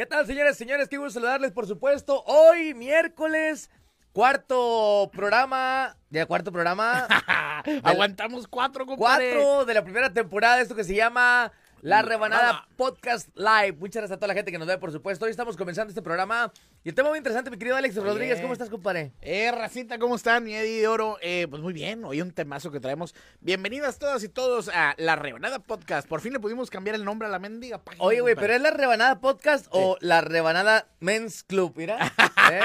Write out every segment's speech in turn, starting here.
¿Qué tal, señores, señores? Qué gusto saludarles, por supuesto. Hoy, miércoles, cuarto programa. ¿Ya cuarto programa? Aguantamos cuatro, compadre. Cuatro de la primera temporada de esto que se llama La Rebanada. Podcast Live. Muchas gracias a toda la gente que nos ve, por supuesto. Hoy estamos comenzando este programa. Y el tema muy interesante, mi querido Alex Rodríguez. ¿Cómo estás, compadre? Eh, racita, ¿cómo están? Mi Eddie de Oro. Eh, pues muy bien, hoy un temazo que traemos. Bienvenidas todas y todos a La Rebanada Podcast. Por fin le pudimos cambiar el nombre a la mendiga página. Oye, güey, ¿pero es la Rebanada Podcast o la Rebanada Men's Club? Mira. ¿eh?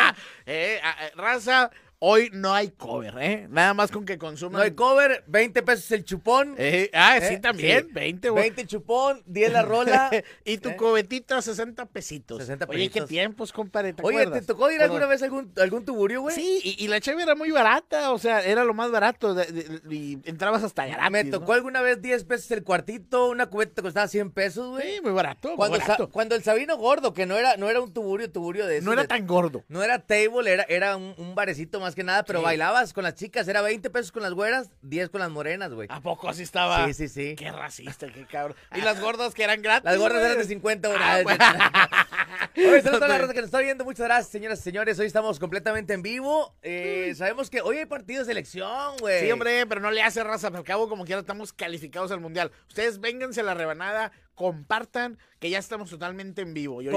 Eh, eh, raza, hoy no hay cover, ¿eh? Nada más con que consuman. No hay cover, 20 pesos el chupón. Eh, ah, sí, ¿Eh? también, Sí. 20, güey. 20 chupón, 10 la rola. y tu ¿Eh? cobetita, 60 pesitos. 60 Oye, qué pesitos. tiempos, compadre, ¿te Oye, ¿te tocó ir alguna vez a algún, algún tuburio, güey? Sí, y, y la cheve era muy barata, o sea, era lo más barato de- de- y entrabas hasta gratis, Me ¿no? tocó alguna vez 10 pesos el cuartito, una cubeta te costaba 100 pesos, güey. Sí, muy barato, muy Cuando, Sa- cuando el Sabino Gordo, que no era, no era un tuburio, tuburio de esos No era de- tan gordo. No era table, era, era un, un barecito más que nada, pero Sí. bailabas con las chicas, era 20 pesos con las güeras, 10 con las morenas, güey. ¿A poco así estaba? Sí, sí, sí. Qué racista, qué cabrón. Y las gordas que eran gratis. Las gorras güey? eran de 50 Ah, bueno. Oye, saludos a toda la raza que nos está viendo. Muchas gracias, señoras y señores. Hoy estamos completamente en vivo. Eh, sabemos que hoy hay partido de selección, güey. Sí, hombre, pero no le hace raza. Al cabo, como quiera, estamos calificados al mundial. Ustedes vénganse a la rebanada, compartan, que ya estamos totalmente en vivo. Y Com-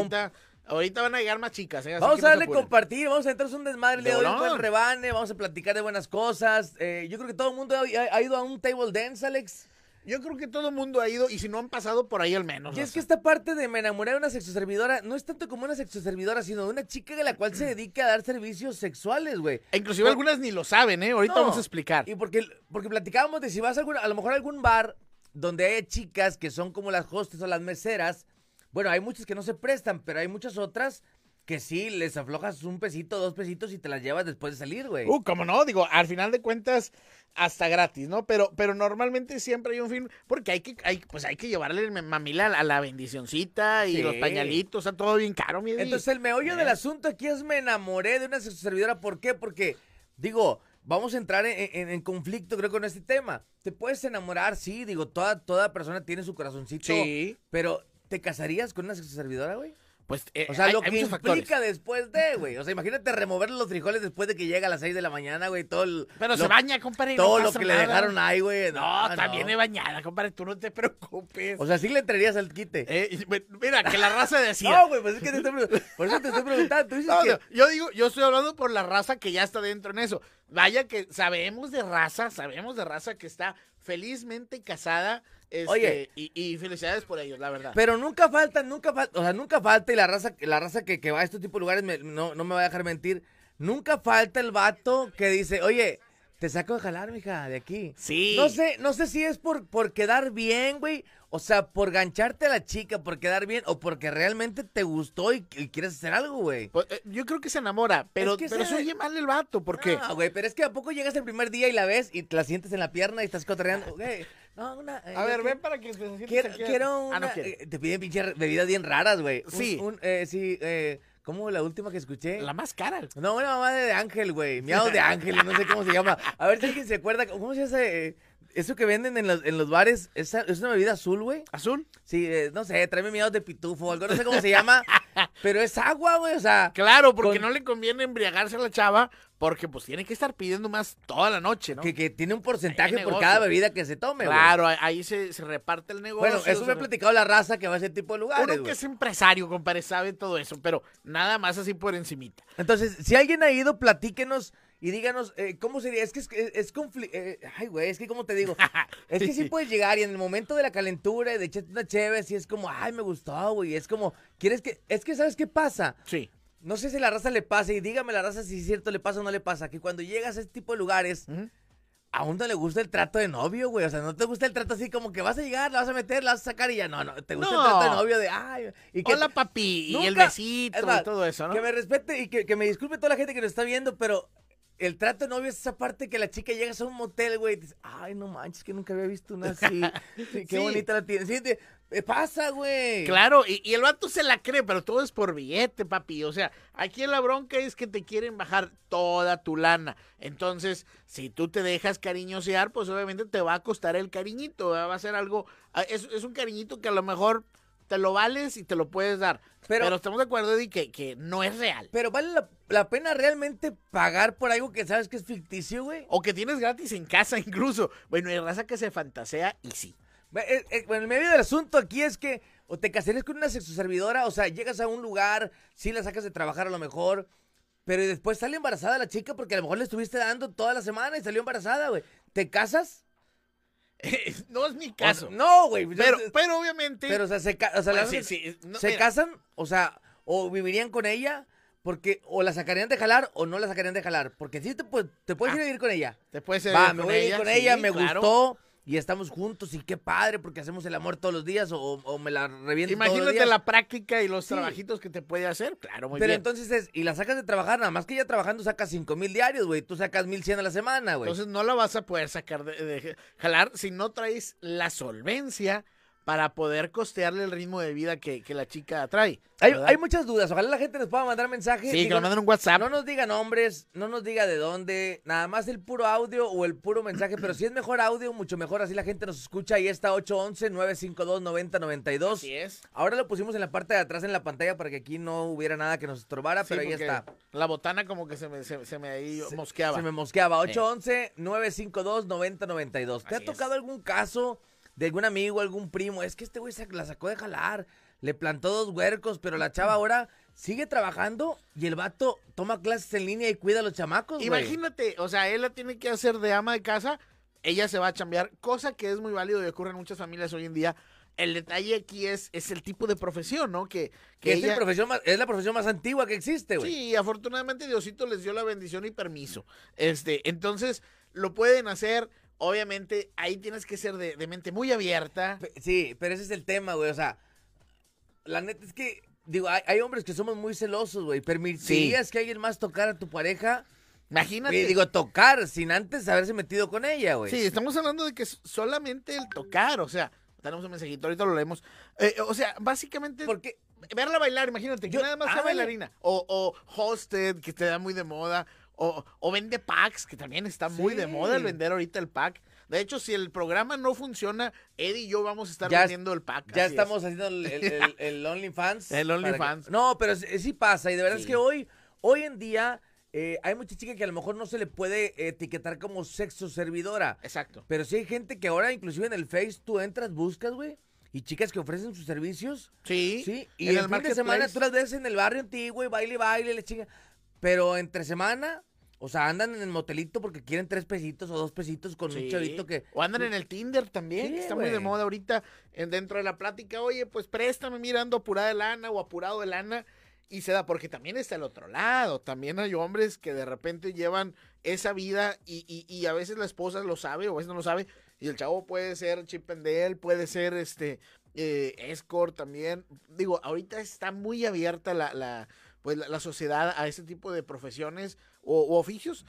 ahorita, van a llegar más chicas. ¿eh? Vamos a darle compartir, vamos a entrarnos un desmadre el de hoy, un buen volón. rebane, vamos a platicar de buenas cosas. Eh, yo creo que todo el mundo ha, ido a un table dance, Alex. Yo creo que todo el mundo ha ido, y si no han pasado por ahí al menos. Y es que esta parte de me enamoré de una sexoservidora no es tanto como una sexoservidora, sino de una chica de la cual se dedica a dar servicios sexuales, güey. E Inclusive algunas ni lo saben, ¿eh? Ahorita No, vamos a explicar. Y porque, porque platicábamos de si vas a, algún- a lo mejor a algún bar donde hay chicas que son como las hostes o las meseras. Bueno, hay muchas que no se prestan, pero hay muchas otras que sí les aflojas un pesito, dos pesitos y te las llevas después de salir, güey. Uh, como no, digo, al final de cuentas, hasta gratis, ¿no? Pero, pero normalmente siempre hay un film, porque hay que, hay, pues hay que llevarle el mamila a la bendicioncita y Sí. los pañalitos, está todo bien caro, mi. Entonces el meollo ¿Eh? del asunto aquí es me enamoré de una servidora. ¿Por qué? Porque, digo, vamos a entrar en, en- en conflicto creo con este tema. Te puedes enamorar, sí, digo, toda, toda persona tiene su corazoncito. Sí. Pero, ¿te casarías con una servidora, güey? Pues, eh, O sea, hay- lo hay que muchos factores. implica después de, güey. O sea, imagínate remover los frijoles después de que llega a las 6 de la mañana, güey. Todo el- Pero lo- se baña, compadre. y no Todo lo que le dejaron ahí, güey. No, No, también no. bañada, compadre, tú no te preocupes. O sea, sí le entrarías al quite. Eh, mira, que la raza decía. no, güey, pues es que te estoy preguntando. Por eso te estoy preguntando. Tú dices que... yo digo, yo estoy hablando por la raza que ya está dentro en eso. Vaya que sabemos de raza, sabemos de raza que está felizmente casada. este, Oye. y, y felicidades por ellos, la verdad. Pero nunca falta, nunca falta, o sea, nunca falta, y la raza, la raza que, que va a este tipo de lugares me- no, no me va a dejar mentir, nunca falta el vato que dice, oye, te saco de jalar, mija, de aquí. Sí. No sé, no sé si es por, por quedar bien, güey, o sea, por gancharte a la chica, por quedar bien, o porque realmente te gustó y, y quieres hacer algo, güey. Pues, eh, yo creo que se enamora, pero, que pero se- oye mal el vato, porque No, güey, pero es que a poco llegas el primer día y la ves y te la sientes en la pierna y estás cotorreando, güey. No, una... eh, A ver, quiero- ven para que sientes Quiero, quiero Ah, una... no quiere. eh, te piden pinche bebidas bien raras, güey. Un- Sí. Un, eh, sí, eh, ¿cómo la última que escuché? La más cara. No, una mamá de Ángel, güey. Miados de Ángel, no sé cómo se llama. A ver si alguien se acuerda. ¿Cómo se llama ese, eso que venden en los, en los bares? ¿Es, es una bebida azul, güey? ¿Azul? Sí, eh, no sé, tráeme miados de pitufo o algo, no sé cómo se llama. pero es agua, güey, o sea... Claro, porque Con- no le conviene embriagarse a la chava, porque pues tiene que estar pidiendo más toda la noche, ¿no? Que, que tiene un porcentaje por cada bebida que se tome, güey. Claro, ahí- se, se reparte el negocio. Bueno, eso me ha platicado la raza que va a ese tipo de lugares, Uno que es empresario, compadre, sabe todo eso, pero nada más así por encimita. Entonces, si alguien ha ido, platíquenos y díganos eh, cómo sería. Es que es, es, es confli- eh, ay, güey, es que como te digo. Es que sí puedes llegar y en el momento de la calentura y de echarte una chévere, sí es como, ay, me gustó, güey. Es como, ¿quieres que.? Es que, ¿sabes qué pasa? Sí. No sé si la raza le pasa y dígame la raza si es cierto le pasa o no le pasa. Que cuando llegas a este tipo de lugares, Ujú. a uno le gusta el trato de novio, güey. O sea, no te gusta el trato así como que vas a llegar, la vas a meter, la vas a sacar y ya. No, no, te gusta No. el trato de novio de, ay. Y que Hola, papi, y el besito y todo eso, ¿no? Que me respete y que, que me disculpe toda la gente que nos está viendo, pero el trato de novio es esa parte que la chica llega a un motel, güey, y dice, ay, no manches, que nunca había visto una así. Sí, qué Sí. bonita la tiene. Sí, te- eh, pasa, güey. Claro, y, y el vato se la cree, pero todo es por billete, papi. O sea, aquí la bronca es que te quieren bajar toda tu lana. Entonces, si tú te dejas cariñosear, pues obviamente te va a costar el cariñito. ¿verdad? Va a ser algo, ah, es, es un cariñito que a lo mejor te lo vales y te lo puedes dar. Pero- Pero, estamos de acuerdo, Eddie, que, que no es real. Pero vale la, la pena realmente pagar por algo que sabes que es ficticio, güey. O que tienes gratis en casa incluso. Bueno, hay raza que se fantasea y sí. Eh, eh, Bueno, el medio del asunto aquí es que o te casarías con una sexoservidora, o sea, llegas a un lugar, sí la sacas de trabajar a lo mejor, pero después sale embarazada la chica porque a lo mejor le estuviste dando toda la semana y salió embarazada, güey. ¿Te casas? no es mi O caso. sea, no, güey. pero, pero obviamente. Pero, o sea, se, ca- o sea, Bueno, la- sí, sí, no, ¿se mira, casan, o sea, o vivirían con ella, porque o la sacarían de jalar o no la sacarían de jalar, porque sí te, te puedes ir a vivir con ella. Te puedes ir Va, con me voy a ir con sí, ella, me claro. gustó y estamos juntos y qué padre porque hacemos el amor todos los días o, o me la reviento todos los Imagínate días. la práctica y los Sí. trabajitos que te puede hacer. Claro, muy Pero bien. entonces es, y la sacas de trabajar, nada más que ella trabajando saca cinco mil diarios, güey. Tú sacas mil cien a la semana, güey. Entonces no la vas a poder sacar de, de jalar si no traes la solvencia para poder costearle el ritmo de vida que, que la chica trae. Hay, hay muchas dudas. Ojalá la gente nos pueda mandar mensajes. Sí, que nos manden un WhatsApp. No nos diga nombres, no nos diga de dónde, nada más el puro audio o el puro mensaje, pero si es mejor audio, mucho mejor, así la gente nos escucha. Ahí está 811-952-9092. Así es. Ahora lo pusimos en la parte de atrás en la pantalla para que aquí no hubiera nada que nos estorbara, Sí, pero ahí está. La botana como que se me, se, se me ahí Se- mosqueaba. Se me mosqueaba. 811-952-9092. ¿Te ha tocado algún caso de algún amigo, algún primo? Es que este güey se la sacó de jalar, le plantó dos huercos, pero la chava ahora sigue trabajando y el vato toma clases en línea y cuida a los chamacos. Imagínate, o sea, él la tiene que hacer de ama de casa, ella se va a chambear, cosa que es muy válido y ocurre en muchas familias hoy en día. El detalle aquí es, es el tipo de profesión, ¿no? Que, es, ella- profesión más- es la profesión más antigua que existe, güey. Sí, afortunadamente Diosito les dio la bendición y permiso. Este, entonces, lo pueden hacer. Obviamente, ahí tienes que ser de, de mente muy abierta. Pe- Sí, pero ese es el tema, güey. O sea, la neta es que, digo, hay, hay hombres que somos muy celosos, güey. ¿Permitirías que alguien más tocara a tu pareja? Imagínate. Y digo, tocar sin antes haberse metido con ella, güey. Sí, estamos hablando de que solamente el tocar, o sea, tenemos un mensajito, ahorita lo leemos. Eh, o sea, básicamente Porque verla bailar, imagínate, que Yo- nada más sea bailarina. O, o hosted, que te da muy de moda. O, o vende packs, que también está muy de moda el vender ahorita el pack. De hecho, si el programa no funciona, Eddie y yo vamos a estar Ya vendiendo el pack. ya es. estamos haciendo el, el, el- el OnlyFans. El que- OnlyFans. No, pero sí, pasa. Y de verdad es que hoy, hoy en día, eh, hay mucha chica que a lo mejor no se le puede etiquetar como sexo servidora. Exacto. Pero sí hay gente que ahora, inclusive en el Face, tú entras, buscas, güey. Y chicas que ofrecen sus servicios. Sí. Sí, y en el, el fin de semana tú las ves en el barrio antiguo y baile, baile, le chinga. Pero entre semana, o sea, andan en el motelito porque quieren tres pesitos o dos pesitos con un chavito que. O andan en el Tinder también, Sí, que está muy de moda ahorita en- dentro de la plática. Oye, pues préstame, mirando apurada de lana o apurado de lana. Y se da, porque también está el otro lado. También hay hombres que de repente llevan esa vida y, y- y a veces la esposa lo sabe o a veces no lo sabe. Y el chavo puede ser chip and Dale, puede ser este eh, escort también. Digo, ahorita está muy abierta la, la, pues, la, la sociedad a ese tipo de profesiones o, oficios.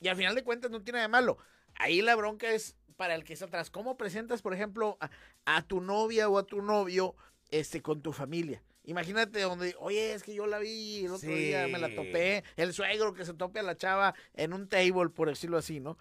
Y al final de cuentas no tiene nada de malo. Ahí la bronca es para el que está atrás. ¿Cómo presentas, por ejemplo, a, a tu novia o a tu novio este, con tu familia? Imagínate donde, oye, es que yo la vi el otro día, me la topé. El suegro que se tope a la chava en un table, por decirlo así, ¿no?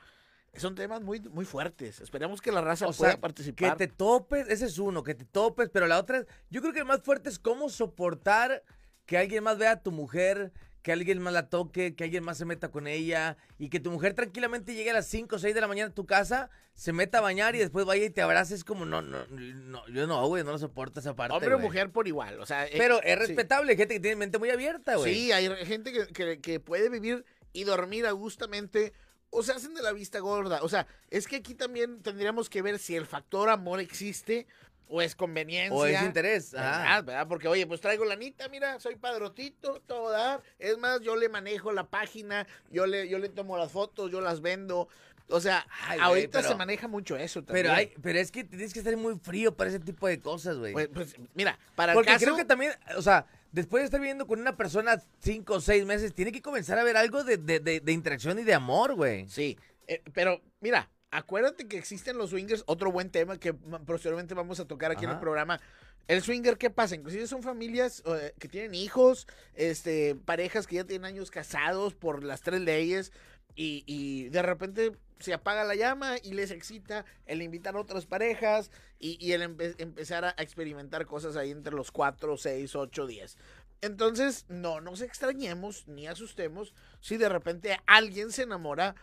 Son temas muy, muy fuertes. Esperemos que la raza O pueda sea, que participar. te topes, ese es uno, que te topes, pero la otra, yo creo que el más fuerte es cómo soportar que alguien más vea a tu mujer, que alguien más la toque, que alguien más se meta con ella y que tu mujer tranquilamente llegue a las 5 o 6 de la mañana a tu casa, se meta a bañar y después vaya y te abrace. Es como, no, no, no yo no, güey, no lo soporto esa parte. Hombre o mujer por igual. O sea, eh, Pero es sí. respetable, hay gente que tiene mente muy abierta, güey. Sí, hay gente que, que- que puede vivir y dormir a gustamente o se hacen de la vista gorda. O sea, es que aquí también tendríamos que ver si el factor amor existe o es conveniencia. O es interés. ajá. ¿verdad? ¿verdad? Porque, oye, pues traigo la nita, mira, soy padrotito, todo dar. Es más, yo le manejo la página, yo le, yo le tomo las fotos, yo las vendo. O sea, Ay, güey, ahorita pero- se maneja mucho eso también. Pero hay, pero es que tienes que estar muy frío para ese tipo de cosas, güey. Pues, pues, mira, para el Porque caso... creo que también, o sea, después de estar viviendo con una persona cinco o seis meses, tiene que comenzar a ver algo de, de, de, de interacción y de amor, güey. Sí, eh, pero mira, acuérdate que existen los swingers, otro buen tema que posteriormente vamos a tocar aquí en el programa. El swinger, ¿qué pasa? Inclusive son familias eh, que tienen hijos, este, parejas que ya tienen años casados por las tres leyes. y, y de repente se apaga la llama y les excita el invitar a otras parejas y, y el empe- empezar a experimentar cosas ahí entre los 4, 6, 8, 10. Entonces, no nos extrañemos ni asustemos si de repente alguien se enamora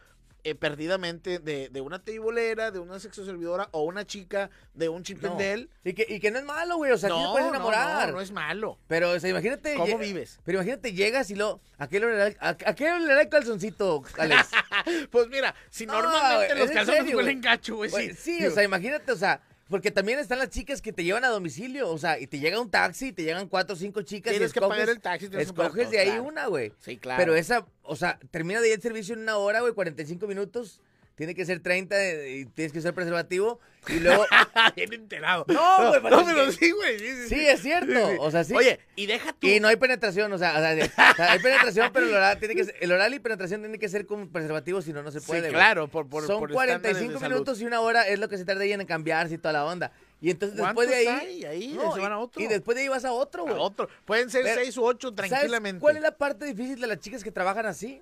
eh, perdidamente de, de una teibolera, de una sexoservidora o una chica de un No. chipendel. Y que, y que no es malo, güey. O sea, sí te puedes enamorar. No, no es malo. Pero, o sea, imagínate. ¿Cómo vives? Pero imagínate, llegas y lo. ¿A qué le olerá, a, a qué le olerá el calzoncito, Alex? Pues mira, si No, normalmente los calzones huelen gacho, güey, sí. o sea, imagínate, o sea, porque también están las chicas que te llevan a domicilio, o sea, y te llega un taxi y te llegan cuatro o cinco chicas Tienes y que escoges, pagar el taxi, que escoges de ahí claro. una, güey. Sí, claro. Pero esa, o sea, termina de ir el servicio en una hora, güey, 45 minutos, tiene que ser 30 de- y tienes que usar preservativo y luego... Bien enterado. No, güey, no, pero que- sí, güey. Sí, sí, Sí, es cierto, o sea, sí. Oye, y deja tú. Y no hay penetración, o sea, o sea, hay penetración, pero el oral, tiene que ser- el oral y penetración tiene que ser con preservativo, si no, no se puede, claro, por, por, Son por estándares de 45 salud. minutos y una hora es lo que se tarda ahí en cambiarse y toda la onda. Y entonces después de ahí... ¿Cuántos hay ahí? No, se van a y- otro. Y después de ahí vas a otro, a güey. otro. Pueden ser Pero, seis u ocho ¿Sabes tranquilamente. cuál es la parte difícil de las chicas que trabajan así?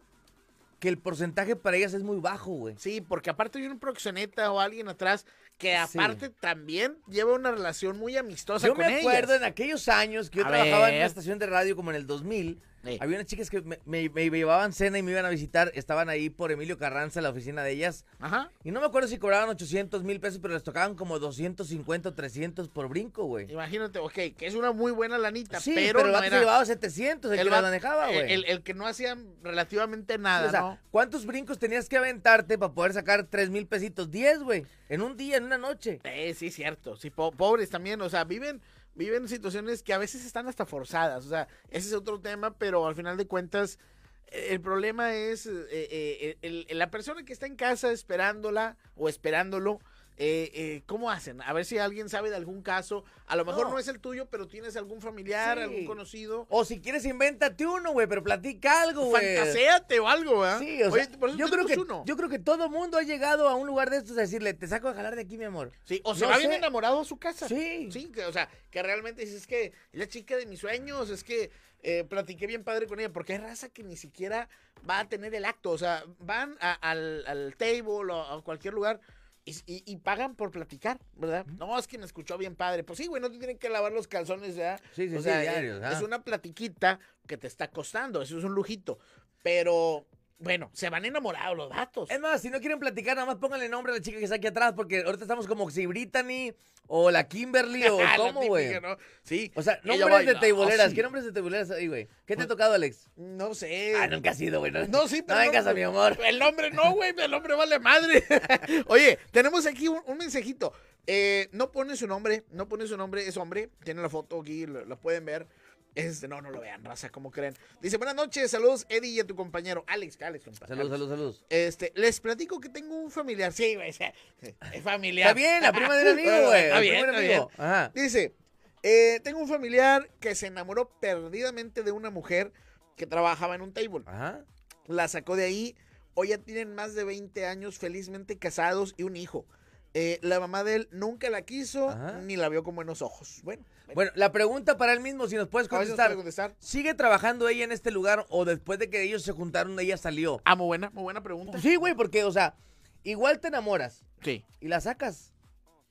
Que el porcentaje para ellas es muy bajo, güey. Sí, porque aparte hay un proxeneta o alguien atrás que aparte también lleva una relación muy amistosa Yo con me acuerdo ellas. en aquellos años que yo A trabajaba en una estación de radio como en el 2000. Sí. Había unas chicas que me, me- me llevaban cena y me iban a visitar. Estaban ahí por Emilio Carranza, la oficina de ellas. Ajá. Y no me acuerdo si cobraban 800 mil pesos, pero les tocaban como 250 o 300 por brinco, güey. Imagínate, ok, que es una muy buena lanita, Sí, pero, pero, el no era... se llevaba 700, el, que el la va- manejaba, güey. el, el que no hacía relativamente Sí, nada, o sea, ¿no? ¿cuántos brincos tenías que aventarte para poder sacar 3 mil pesitos? 10, güey. En un día, en una noche. Eh, sí, cierto. Sí, po- pobres también, o sea, viven viven situaciones que a veces están hasta forzadas, o sea, ese es otro tema, pero al final de cuentas el problema es eh, eh, el- el- la persona que está en casa esperándola o esperándolo. Eh, eh, ¿Cómo hacen? A ver si alguien sabe de algún caso. A lo mejor no, No. es el tuyo, pero tienes algún familiar, Sí. algún conocido. O si quieres, invéntate uno, güey, pero platica algo, güey. Fantaseate o algo, ¿verdad? Sí, o Oye, sea, por eso yo creo tenemos que uno. yo creo que todo mundo ha llegado a un lugar de estos a decirle, te saco a jalar de aquí, mi amor. Sí, o se No va bien enamorado a su casa. Sí. Sí, que, o sea, que realmente dices, es que es la chica de mis sueños, es que eh, platiqué bien padre con ella, porque hay raza que ni siquiera va a tener el acto, o sea, van a- al, al table o a cualquier lugar y, y- y pagan por platicar, ¿verdad? No, es que me escuchó bien padre. Pues sí, güey, no te tienen que lavar los calzones, ¿verdad? Sí, sí, o sí, sea, diarios, eh, es una platiquita que te está costando, eso es un lujito. Pero, bueno, se van enamorados los datos. Es más, si no quieren platicar, nada más pónganle nombre a la chica que está aquí atrás, porque ahorita estamos como si Brittany o la Kimberly o La cómo, güey. ¿no? Sí. O sea, nombres de no, teiboleras. sí. ¿Qué nombres de teiboleras hay, güey? ¿Qué te Pues- ha tocado, Alex? No sé. Ah, nunca has sido, güey. No, No, sí, pero. No vengas a mi amor. El nombre no, güey. El nombre vale madre. Oye, tenemos aquí un, un mensajito. Eh, no pone su nombre. No pone su nombre. Es hombre. Tiene la foto aquí. lo- La pueden ver. Este, no, no lo vean, raza, como creen. Dice, buenas noches, saludos, Eddie y a tu compañero. Alex, Alex, compadre. Saludos, saludos, saludos. Este, les platico que tengo un familiar. Sí, güey, es familiar. Está bien, la prima de un amigo, güey. Está bien, está amigo. Ajá. Dice, eh, tengo un familiar que se enamoró perdidamente de una mujer que trabajaba en un table. Ajá. La sacó de ahí. Hoy ya tienen más de 20 años felizmente casados y un hijo. Eh, la mamá de él nunca la quiso Ajá. ni la vio con buenos ojos. Bueno, Bueno, la pregunta para él mismo, si nos puedes contestar. puede contestar. ¿Sigue trabajando ella en este lugar o después de que ellos se juntaron, ella salió? Ah, muy buena, muy buena pregunta. Sí, güey, porque, o sea, igual te enamoras Sí, y la sacas.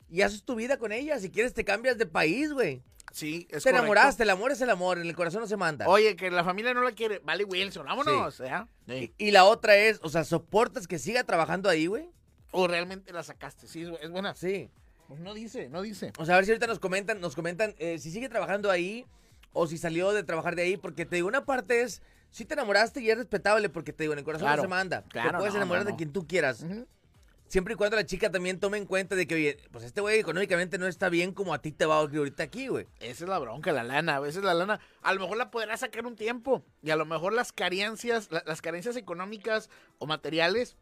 Y haces tu vida con ella. Si quieres, te cambias de país, güey. sí, es Te correcto. enamoraste, el amor es el amor, en el corazón no se manda. Oye, que la familia no la quiere. Vale, Wilson, vámonos. ¿ya? Sí. Y, y la otra es, o sea, ¿soportas que siga trabajando ahí, güey? O realmente la sacaste. Sí, es- buena. Sí. Pues no dice, no dice. O sea, a ver si ahorita nos comentan, nos comentan eh, si sigue trabajando ahí o si salió de trabajar de ahí, porque te digo, una parte es, si te enamoraste y es respetable, porque te digo, en el corazón Claro, no se manda. claro, te puedes no, enamorar no, de quien tú quieras. Ujú. Siempre y cuando la chica también tome en cuenta de que, oye, pues este güey económicamente no está bien como a ti te va ahorita aquí, güey. Esa es la bronca, la lana. A veces la lana, a lo mejor la podrá sacar un tiempo. Y a lo mejor las carencias, la- las carencias económicas o materiales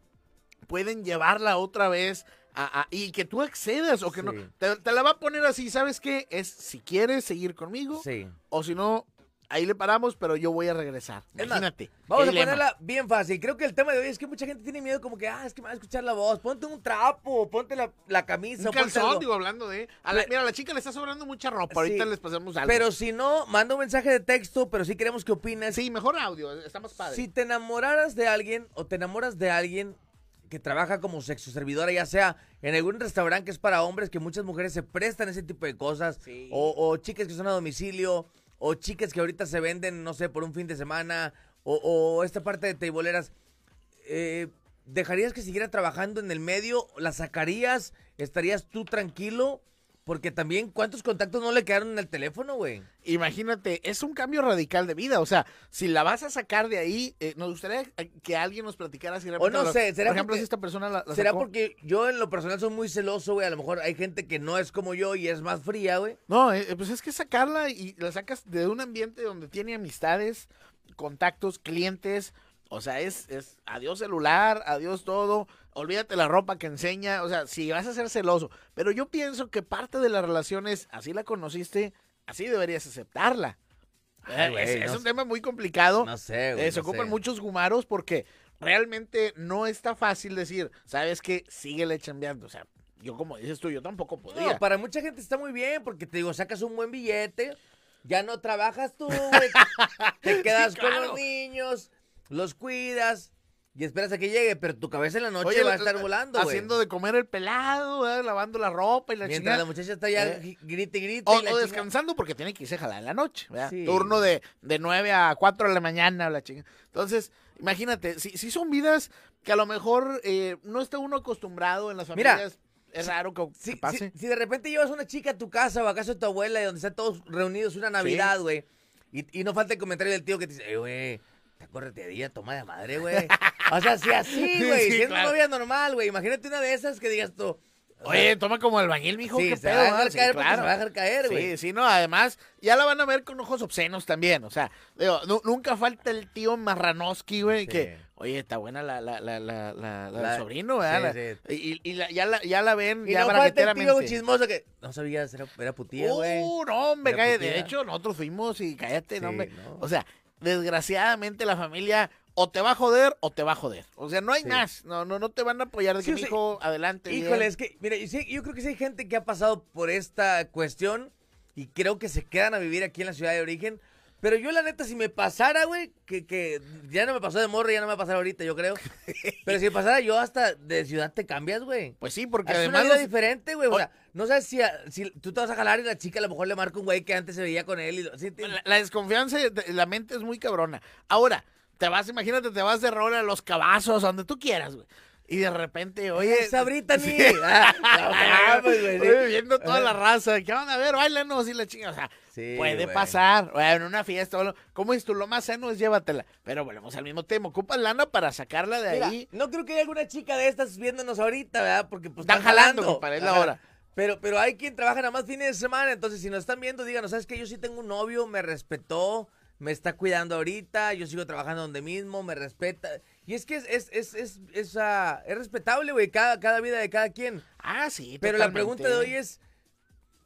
pueden llevarla otra vez a, a- y que tú accedas o que no. Te, te la va a poner así, ¿sabes qué? Es si quieres seguir conmigo Sí. o si no, ahí le paramos, pero yo voy a regresar. Más, Imagínate. Vamos a ponerla bien fácil. Creo que el tema de hoy es que mucha gente tiene miedo como que, ah, es que me va a escuchar la voz. Ponte un trapo, ponte la, la camisa. Un ponte calzón, digo, hablando de. a la- mira, a la chica le está sobrando mucha ropa. Ahorita les pasamos algo. Pero si no, manda un mensaje de texto, pero sí queremos que opines. Sí, mejor audio. Está más padre. Si te enamoraras de alguien o te enamoras de alguien que trabaja como sexo servidora, ya sea en algún restaurante que es para hombres, que muchas mujeres se prestan ese tipo de cosas, Sí. o, o chicas que son a domicilio, o chicas que ahorita se venden, no sé, por un fin de semana, o, o esta parte de teiboleras, eh, ¿dejarías que siguiera trabajando en el medio? ¿La sacarías? ¿Estarías tú tranquilo? Porque también, ¿cuántos contactos no le quedaron en el teléfono, güey? Imagínate, es un cambio radical de vida. O sea, si la vas a sacar de ahí, eh, nos gustaría eh, que alguien nos platicara si realmente no sé, ¿será Por ejemplo, porque- si esta persona la, la ¿Será sacó? porque yo en lo personal soy muy celoso, güey? A lo mejor hay gente que no es como yo y es más fría, güey. No, eh, pues es que sacarla y la sacas de un ambiente donde tiene amistades, contactos, clientes. O sea, es, es adiós celular, adiós todo. Olvídate la ropa que enseña. O sea, si vas a ser celoso. Pero yo pienso que parte de la relación es, así la conociste, así deberías aceptarla. Ay, Eh, güey, es, es no un sé. tema muy complicado. No sé, güey. Eh, se no ocupan sé. muchos gumaros porque realmente no está fácil decir, ¿sabes qué? Síguele chambeando. O sea, yo como dices tú, yo tampoco podría. No, para mucha gente está muy bien porque te digo, sacas un buen billete, ya no trabajas tú, güey. te quedas con claro. los niños, los cuidas y esperas a que llegue, pero tu cabeza en la noche Oye, va a estar la- volando, güey. Haciendo de comer el pelado, lavando la ropa y la Mientras chingada. la muchacha está ya Eh. grite, grite. O, y o descansando porque tiene que irse a jalar en la noche. Sí. Turno de, de 9 a 4 de la mañana, la chinga. Entonces, imagínate, si, si son vidas que a lo mejor eh, no está uno acostumbrado en las Mira, familias, es raro que, pase. si- si de repente llevas una chica a tu casa o a casa de tu abuela y donde están todos reunidos una Navidad, güey, y, y no falta el comentario del tío que te dice, eh, está correteadilla, toma de madre, güey. O sea, si así, güey, Sí, si es claro. una novia normal, güey, imagínate una de esas que digas tú. Oye, toma como albañil, mijo, sí, qué se pedo, va a dejar Sí, caer claro. se va a dejar caer, güey. Sí, sí, no, además, ya la van a ver con ojos obscenos también, o sea, digo, nu- nunca falta el tío Marranoski, güey, Sí. que, oye, está buena la, la, la, la, la, la del sobrino, ¿verdad? sí, Y, y la- ya, la, ya la ven, Y ya no falta el tío chismoso que no sabías, era, era putilla, güey. Uh, no, hombre, cállate. De hecho, nosotros fuimos y cállate, no, hombre. no. O sea, desgraciadamente la familia o te va a joder o te va a joder. O sea, no hay Sí. más. No, no, no te van a apoyar de Sí, que mi hijo adelante. bien. Híjole, es que, mira, yo creo que sí hay gente que ha pasado por esta cuestión y creo que se quedan a vivir aquí en la ciudad de origen. Pero yo, la neta, si me pasara, güey, que, que ya no me pasó de morro, ya no me va a pasar ahorita, yo creo. Pero si me pasara, yo hasta de ciudad te cambias, güey. Pues sí, porque Es una además vida los- diferente, güey. O sea, no sabes si, a- si tú te vas a jalar y la chica a lo mejor le marca un güey que antes se veía con él. Y, lo- ¿sí te- la, la desconfianza, de- la mente es muy cabrona. Ahora, te vas, imagínate, te vas de rol a los cabazos, donde tú quieras, güey. Y de repente, oye. Esa Brittany. Sí. Ah, no mames, güey. Oye, viendo toda la raza, ¿qué van a ver? Bailanos y la chinga. O sea, Sí, puede güey. pasar. Bueno, en una fiesta, o lo- como dices tú, lo más sano es llévatela. Pero volvemos al mismo tema. Ocupas lana para sacarla de Mira, ahí. no creo que haya alguna chica de estas viéndonos ahorita, ¿verdad? Porque pues Están están, jalando, es la hora. Pero, pero hay quien trabaja nada más fines de semana, entonces si nos están viendo, díganos, ¿sabes qué? Yo sí tengo un novio, me respetó, me está cuidando ahorita, yo sigo trabajando donde mismo, me respeta. Y es que es, es, es, es, es, es respetable, güey, cada, cada vida de cada quien. Ah, sí. Pero la pregunta de hoy es,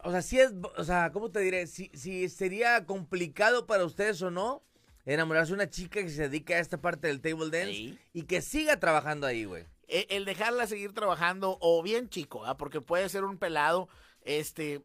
o sea, si es, o sea, ¿cómo te diré? Si, si sería complicado para ustedes o no enamorarse de una chica que se dedica a esta parte del table dance Sí. y que siga trabajando ahí, güey. E- El dejarla seguir trabajando, o bien chico, ¿ah? porque puede ser un pelado, este,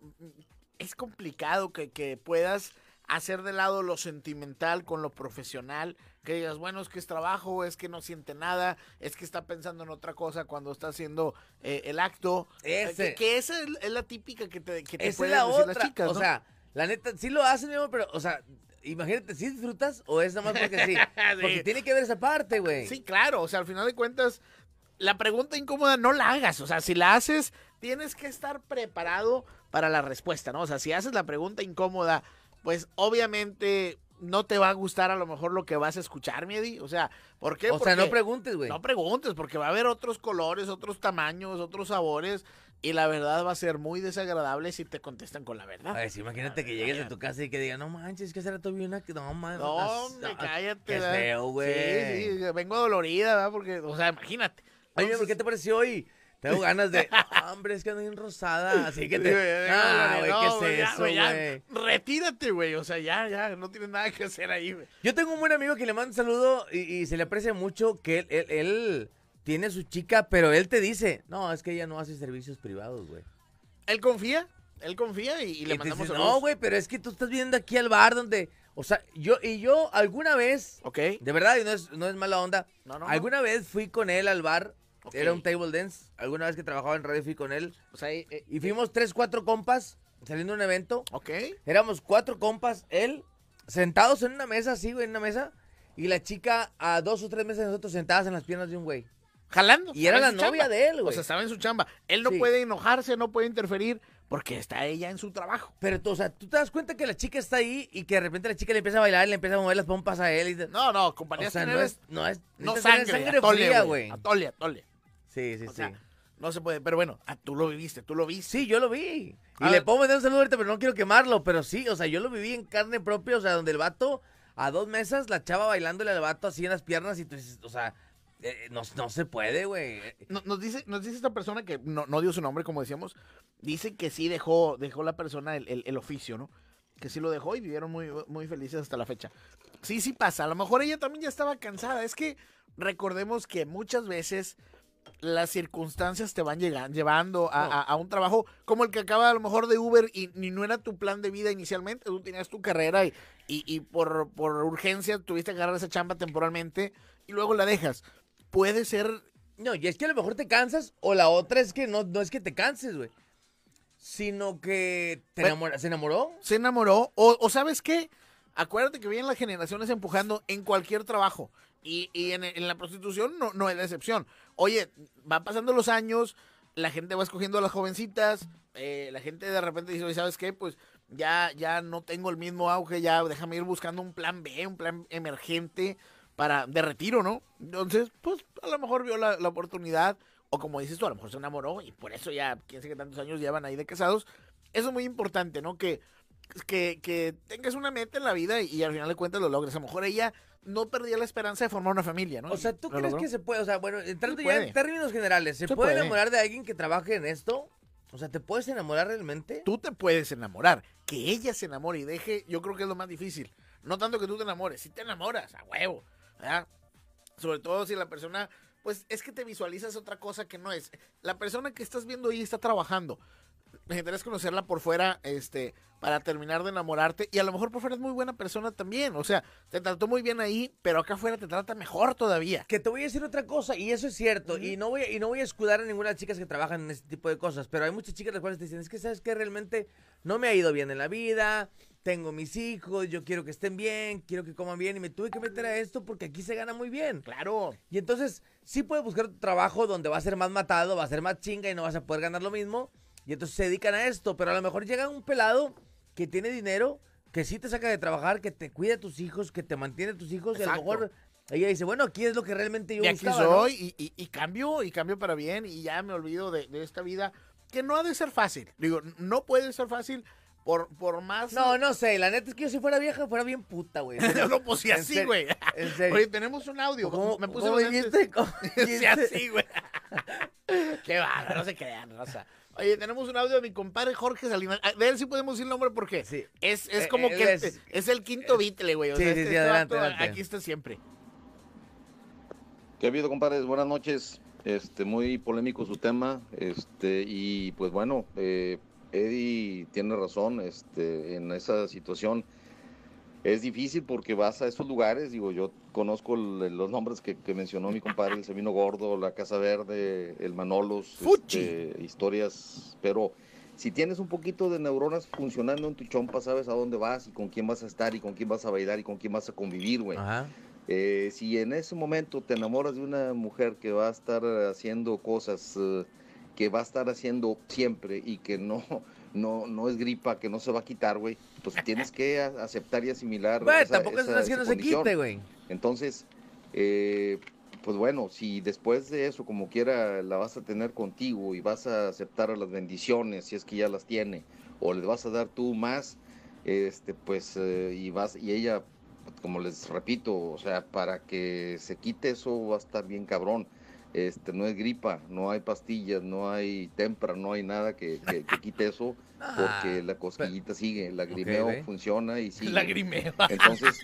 es complicado que, que puedas hacer de lado lo sentimental con lo profesional, que digas, bueno, es que es trabajo, es que no siente nada, es que está pensando en otra cosa cuando está haciendo eh, el acto. Eh, Ese. Que, que esa es, la típica que te, que te pueden la decir otra. las chicas, o sea, la neta, sí lo hacen, pero, o sea, imagínate, ¿sí disfrutas o es nada más porque sí? Porque Sí. tiene que ver esa parte, güey. Sí, claro, o sea, al final de cuentas, la pregunta incómoda no la hagas, o sea, si la haces, tienes que estar preparado para la respuesta, ¿no? O sea, si haces la pregunta incómoda, pues obviamente no te va a gustar a lo mejor lo que vas a escuchar, Miedi, o sea, ¿por qué? O sea, no preguntes, güey. no preguntes, porque va a haber otros colores, otros tamaños, otros sabores, y la verdad va a ser muy desagradable si te contestan con la verdad. A ver, imagínate que llegues a tu casa y que diga, no manches, que será todavía una que no mames. No, ah, cállate. Qué feo, güey. Sí, sí, vengo dolorida, ¿verdad? Porque, o sea, imagínate. Oye, ¿por qué te pareció hoy? Tengo ganas de. "Ah, hombre, es que ando bien rosada. Así que te. Sí, Ah, güey, no, ¿qué es eso, güey, ya, güey? Retírate, güey. O sea, ya, ya, no tienes nada que hacer ahí, güey. Yo tengo un buen amigo que le manda un saludo y, y se le aprecia mucho que él, él- él tiene su chica, pero él te dice, no, es que ella no hace servicios privados, güey. Él confía, él confía y, y le Y mandamos dice, no, güey, pero es que tú estás viendo aquí al bar donde, o sea, yo y yo alguna vez, Ok. de verdad, y no es, no es mala onda, No, no, no. alguna vez fui con él al bar, Era un table dance, alguna vez que trabajaba en radio fui con él, O sea, eh, eh, y fuimos tres, cuatro compas saliendo de un evento, Ok. Éramos cuatro compas, él, sentados en una mesa, así, güey, en una mesa. Y la chica a dos o tres mesas de nosotros sentadas en las piernas de un güey. Jalando. Y era la novia chamba. de él, O güey. sea, estaba en su chamba. Él no Sí. puede enojarse, no puede interferir porque está ella en su trabajo. Pero, tú, o sea, tú te das cuenta que la chica está ahí y que de repente la chica le empieza a bailar, le empieza a mover las pompas a él. Y, No, no, o compañías sea, no es, no es, no sangre, tener atole, fría, güey. güey. Atole, atole. Sí, sí, O sí. sea, no se puede. Pero bueno, ah, tú lo viviste, tú lo viste. Sí, yo lo vi. Y le puedo meter un saludo ahorita, pero no quiero quemarlo. Pero sí, o sea, yo lo viví en carne propia. O sea, donde el vato, a dos mesas, la chava bailándole al vato así en las piernas. Y tú dices, o sea, eh, no, no se puede, güey. No- Nos dice, nos dice esta persona que no, no dio su nombre, como decíamos, dice que sí dejó, dejó la persona el, el- el oficio, ¿no? Que sí lo dejó y vivieron muy, muy felices hasta la fecha. Sí, sí pasa. A lo mejor ella también ya estaba cansada. Es que recordemos que muchas veces las circunstancias te van llegan- llevando a, No. a- a un trabajo como el que acaba a lo mejor de Uber y, ni no era tu plan de vida inicialmente. Tú tenías tu carrera y, y, y por, por urgencia tuviste que agarrar esa chamba temporalmente y luego la dejas. Puede ser No, y es que a lo mejor te cansas, o la otra es que no, no es que te canses, güey. Sino que te enamora- se enamoró. se enamoró. O, o sabes qué, acuérdate que vienen las generaciones empujando en cualquier trabajo. Y, y en, la prostitución no, no es la excepción. Oye, van pasando los años, la gente va escogiendo a las jovencitas, eh, la gente de repente dice, ¿sabes qué? Pues ya, ya no tengo el mismo auge, ya déjame ir buscando un plan B, un plan emergente para de retiro, ¿no? Entonces, pues a lo mejor vio la, oportunidad, o como dices tú, a lo mejor se enamoró y por eso ya, quién sabe qué tantos años llevan ahí de casados. Eso es muy importante, ¿no? Que, tengas una meta en la vida y, al final de cuentas lo logres. A lo mejor ella no perdía la esperanza de formar una familia, ¿no? O sea, ¿tú crees logró. que se puede? O sea, bueno, entrando ya en términos generales, ¿se, Se puede, puede. enamorar de alguien que trabaje en esto? O sea, ¿te puedes enamorar realmente? Tú te puedes enamorar. Que ella se enamore y deje, yo creo que es lo más difícil. No tanto que tú te enamores, si te enamoras, a huevo. ¿verdad? Sobre todo si la persona, pues es que te visualizas otra cosa que no es. La persona que estás viendo ahí está trabajando. Necesitas conocerla por fuera, este, para terminar de enamorarte. Y a lo mejor por fuera es muy buena persona también. O sea, te trató muy bien ahí, pero acá afuera te trata mejor todavía. Que te voy a decir otra cosa, y eso es cierto, y no voy a, y no voy a escudar a ninguna de las chicas que trabajan en este tipo de cosas, pero hay muchas chicas las cuales te dicen, es que sabes que realmente no me ha ido bien en la vida, tengo mis hijos, yo quiero que estén bien, quiero que coman bien, y me tuve que meter a esto porque aquí se gana muy bien. Claro. Y entonces, sí puedes buscar tu trabajo donde va a ser más matado, va a ser más chinga y no vas a poder ganar lo mismo. Y entonces se dedican a esto. Pero a lo mejor llega un pelado que tiene dinero, que sí te saca de trabajar, que te cuida a tus hijos, que te mantiene a tus hijos. Y a lo Exacto. mejor ella dice, bueno, aquí es lo que realmente yo y aquí buscaba, ¿no? soy y, y- y cambio y cambio para bien y ya me olvido de, de esta vida que no ha de ser fácil. Digo, no puede ser fácil por, por más... No, no sé. La neta es que yo si fuera vieja, fuera bien puta, güey. no, pues En así, güey. Oye, tenemos un audio. ¿Cómo, me puse cómo dijiste? Así, güey. Qué bárbaro, no se crean, raza. Oye, tenemos un audio de mi compadre Jorge Salinas. Ah, De él sí podemos decir el nombre porque Sí. es, es Eh, como él que es- es, el quinto Beatle, güey. O Sí, sea, sí, este- sí, este adelante, vato adelante. aquí está siempre. ¿Qué ha habido, compadres? Buenas noches. Este, muy polémico su tema. Este, y pues bueno, eh, Eddie tiene razón. Este, en esa situación es difícil porque vas a esos lugares. Digo, yo conozco el- los nombres que, que mencionó mi compadre, el Semino Gordo, la Casa Verde, el Manolos, Fuchi. este, historias, pero si tienes un poquito de neuronas funcionando en tu chompa, sabes a dónde vas y con quién vas a estar y con quién vas a bailar y con quién vas a convivir, güey. Eh, si en ese momento te enamoras de una mujer que va a estar haciendo cosas eh, que va a estar haciendo siempre y que no, no, no es gripa, que no se va a quitar, güey, pues tienes que aceptar y asimilar. Güey, esa- tampoco es que no se quite, güey. Entonces, eh, pues bueno, si después de eso, como quiera, la vas a tener contigo y vas a aceptar las bendiciones, si es que ya las tiene, o le vas a dar tú más, este, pues, eh, y vas, y ella, como les repito, o sea, para que se quite eso va a estar bien cabrón. Este, no es gripa, no hay pastillas, no hay tempra, no hay nada que, que- que quite eso, porque la cosquillita sigue, el lagrimeo funciona y sigue. Lagrimeo. Entonces,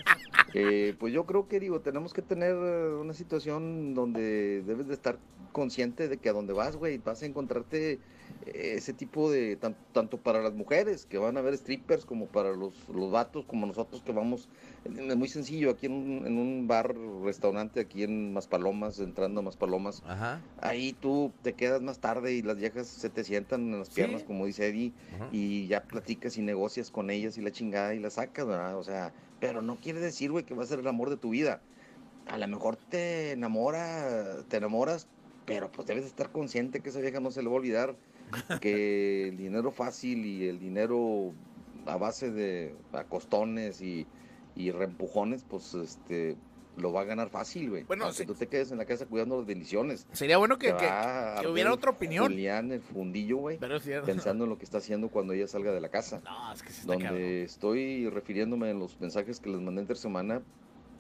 eh, pues yo creo que digo, tenemos que tener eh, una situación donde debes de estar consciente de que a donde vas, güey, vas a encontrarte ese tipo de, tan- tanto para las mujeres que van a ver strippers como para los, los vatos, como nosotros que vamos, es muy sencillo, aquí en un, en un bar, restaurante, aquí en Maspalomas, entrando a Maspalomas, Ajá. ahí tú te quedas más tarde y las viejas se te sientan en las Sí. piernas, como dice Eddie, Ajá. y ya platicas y negocias con ellas y la chingada y la sacas, ¿verdad? O sea, pero no quiere decir, güey, que va a ser el amor de tu vida. A lo mejor te enamora, te enamoras, pero pues debes de estar consciente que esa vieja no se le va a olvidar que el dinero fácil y el dinero a base de acostones y, y reempujones, pues este lo va a ganar fácil, güey. Bueno, Aunque sí. tú te quedes en la casa cuidando las bendiciones. Sería bueno que, que- que hubiera otra opinión. Julián, el fundillo, güey Pero es cierto. pensando en lo que está haciendo cuando ella salga de la casa. No, es que sí está Donde cabrón. estoy refiriéndome en los mensajes que les mandé entre semana,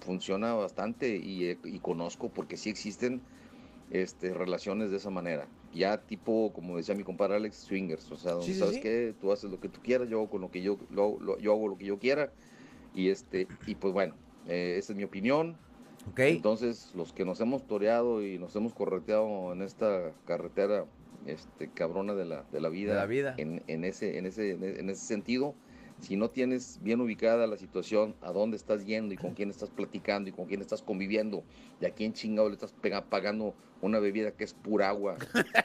funciona bastante y, y conozco porque sí existen este, relaciones de esa manera. Ya tipo, como decía mi compadre Alex, swingers. O sea, donde Sí, sabes sí. qué, tú haces lo que tú quieras, yo hago con lo que yo, lo- lo- yo hago lo que yo quiera. Y este, y pues bueno, eh, esa es mi opinión. Ok. Entonces, los que nos hemos toreado y nos hemos correteado en esta carretera este, cabrona de la, de la vida, De la vida. En, en ese, en, ese, en ese sentido, si no tienes bien ubicada la situación, a dónde estás yendo y con quién estás platicando y con quién estás conviviendo, y a quién chingado le estás pagando una bebida que es pura agua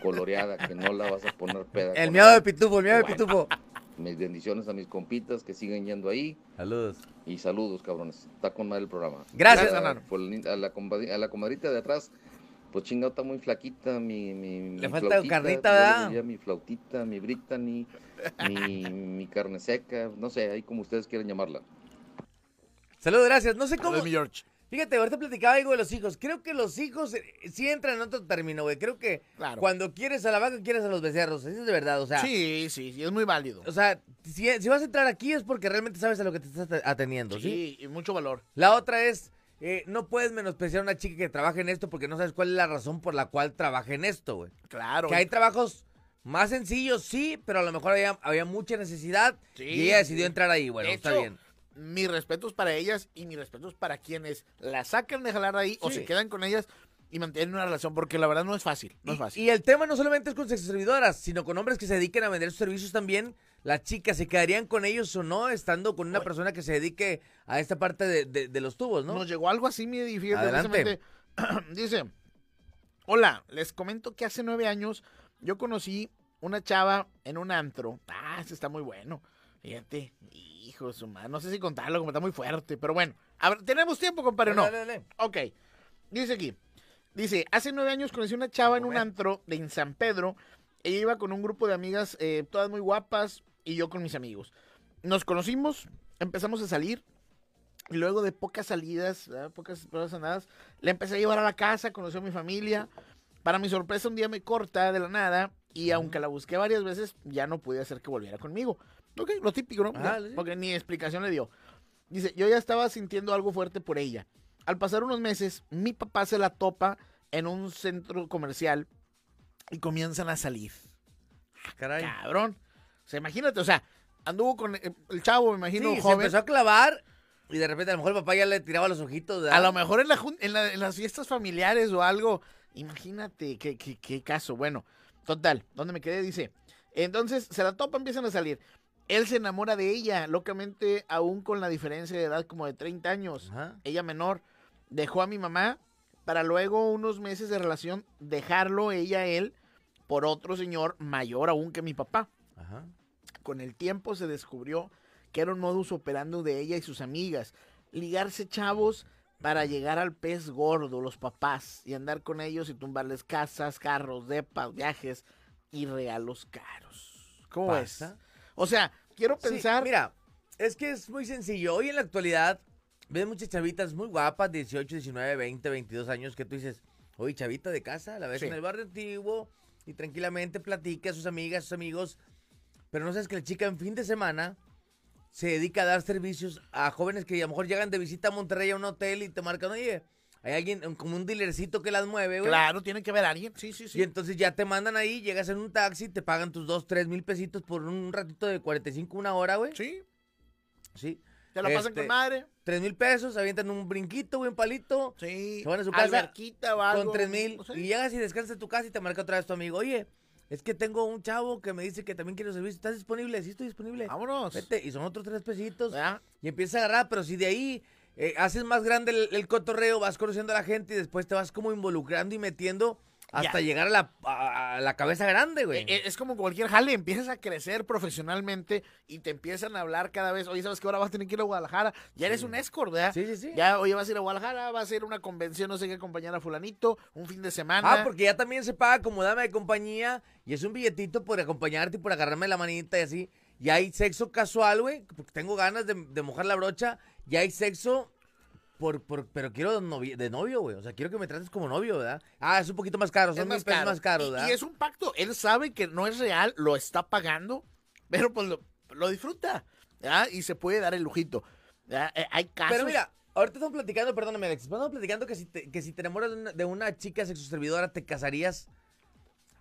coloreada, que no la vas a poner peda. El miedo de pitufo, el miedo de Bueno. pitufo. Mis bendiciones a mis compitas que siguen yendo ahí. Saludos. Y saludos, cabrones. Está con mal el programa. Gracias, a, Anaro. por el- a la, a la comadrita de atrás, pues chingado, está muy flaquita. Mi, mi, mi falta flautita, carnita, le ¿verdad? Mi flautita, mi Brittany, mi, mi carne seca, no sé, ahí como ustedes quieran llamarla. Saludos, gracias. No sé cómo. Saludos, mi George. Fíjate, ahorita platicaba algo de los hijos. Creo que los hijos eh, sí entran en otro término, güey. Creo que Claro. cuando quieres a la vaca, quieres a los becerros. Eso es de verdad, o sea. Sí, sí, sí, es muy válido. O sea, si, si vas a entrar aquí es porque realmente sabes a lo que te estás ateniendo, ¿sí? Sí, y mucho valor. La otra es, eh, no puedes menospreciar a una chica que trabaja en esto porque no sabes cuál es la razón por la cual trabaja en esto, güey. Claro. Que hay trabajos más sencillos, sí, pero a lo mejor había, había mucha necesidad Sí, y ella decidió sí. entrar ahí. Bueno, De está hecho, bien. Mis respetos para ellas y mis respetos para quienes la sacan de jalar ahí o se quedan con ellas y mantienen una relación, porque la verdad no es fácil, no es Y- fácil. Y, el tema no solamente es con servidoras, sino con hombres que se dediquen a vender sus servicios también. Las chicas se quedarían con ellos o no, estando con una Oye. persona que se dedique a esta parte de, de- de los tubos, ¿no? Nos llegó algo así, mi fíjate, Adelante. Dice, hola, les comento que hace nueve años yo conocí una chava en un antro. Ah, ese está muy bueno. Fíjate, hijo de su madre, no sé si contarlo, como está muy fuerte, pero bueno. A ver, tenemos tiempo, compadre, no. Dale, dale. Ok. Dice aquí. Dice, hace nueve años conocí una chava en un antro de en San Pedro. Ella iba con un grupo de amigas, eh, todas muy guapas, y yo con mis amigos. Nos conocimos, empezamos a salir. Y luego de pocas salidas, ¿verdad? pocas pocas andadas, la empecé a llevar a la casa, conoció a mi familia. Para mi sorpresa, un día me corta de la nada. Y aunque la busqué varias veces, ya no pude hacer que volviera conmigo. Ok, lo típico, ¿no? Sí. Porque ni explicación le dio. Dice, yo ya estaba sintiendo algo fuerte por ella. Al pasar unos meses, mi papá se la topa en un centro comercial y comienzan a salir. Caray. Cabrón. O sea, imagínate, o sea, anduvo con el, el chavo, me imagino, Sí, se joven. empezó a clavar y de repente a lo mejor el papá ya le tiraba los ojitos. ¿verdad? A lo mejor en, la jun- en, la- en las fiestas familiares o algo. Imagínate qué, qué- qué caso. Bueno, total, donde me quedé dice. Entonces se la topa, empiezan a salir. Él se enamora de ella, locamente, aún con la diferencia de edad como de 30 años. Ajá. Ella menor. Dejó a mi mamá para luego unos meses de relación dejarlo ella él por otro señor mayor aún que mi papá. Ajá. Con el tiempo se descubrió que era un modus operandi de ella y sus amigas. Ligarse chavos para llegar al pez gordo, los papás, y andar con ellos y tumbarles casas, carros, depas, viajes y regalos caros. ¿Cómo? Pasa. O sea, quiero Sí, pensar. mira, es que es muy sencillo. Hoy en la actualidad ves muchas chavitas muy guapas, 18, 19, 20, 22 años, que tú dices, oye, chavita de casa, la ves Sí. en el barrio antiguo y tranquilamente platica a sus amigas, sus amigos, pero no sabes que la chica en fin de semana se dedica a dar servicios a jóvenes que a lo mejor llegan de visita a Monterrey a un hotel y te marcan, oye, hay alguien, como un dealercito que las mueve, güey. Claro, tiene que haber alguien. Sí, sí, sí. Y entonces ya te mandan ahí, llegas en un taxi, te pagan tus dos, tres mil pesitos por un ratito de 45, una hora, güey. Sí, Sí. te la pasan Este, con madre. Tres mil pesos, avientan un brinquito, güey, un palito. Sí. se van a su casa o algo. con tres mil. no sé. Y llegas y descansas en tu casa y te marca otra vez tu amigo. Oye, es que tengo un chavo que me dice que también quiere servicio. ¿Estás disponible? Sí, estoy disponible. Vámonos. Vete. Y son otros tres pesitos. ¿Verdad? Y empiezas a agarrar, pero si de ahí eh, haces más grande el, el cotorreo, vas conociendo a la gente y después te vas como involucrando y metiendo hasta Ya. llegar a la, a- a la cabeza grande, güey. Eh, Es como cualquier jale, empiezas a crecer profesionalmente y te empiezan a hablar cada vez, oye, ¿sabes que ahora vas a tener que ir a Guadalajara? Ya eres un escort, ¿verdad? Sí, sí, sí. Ya, oye, vas a ir a Guadalajara, vas a ir a una convención, no sé qué, acompañar a fulanito, un fin de semana. Ah, porque ya también se paga como dama de compañía y es un billetito por acompañarte y por agarrarme la manita y así. Y hay sexo casual, güey, porque tengo ganas de, de mojar la brocha. Y hay sexo por, por pero quiero de novio, güey. O sea, quiero que me trates como novio, ¿verdad? Ah, es un poquito más caro, es son más pesos caro. más caros, Y- ¿verdad? y, es un pacto, él sabe que no es real, lo está pagando, pero pues lo, lo disfruta, ¿verdad? Y se puede dar el lujito. ¿verdad? Eh, hay casos... Pero mira, ahorita estamos platicando, perdóname, Alex, estamos platicando que si te, que si te enamoras de una, de una chica sexoservidora, te casarías.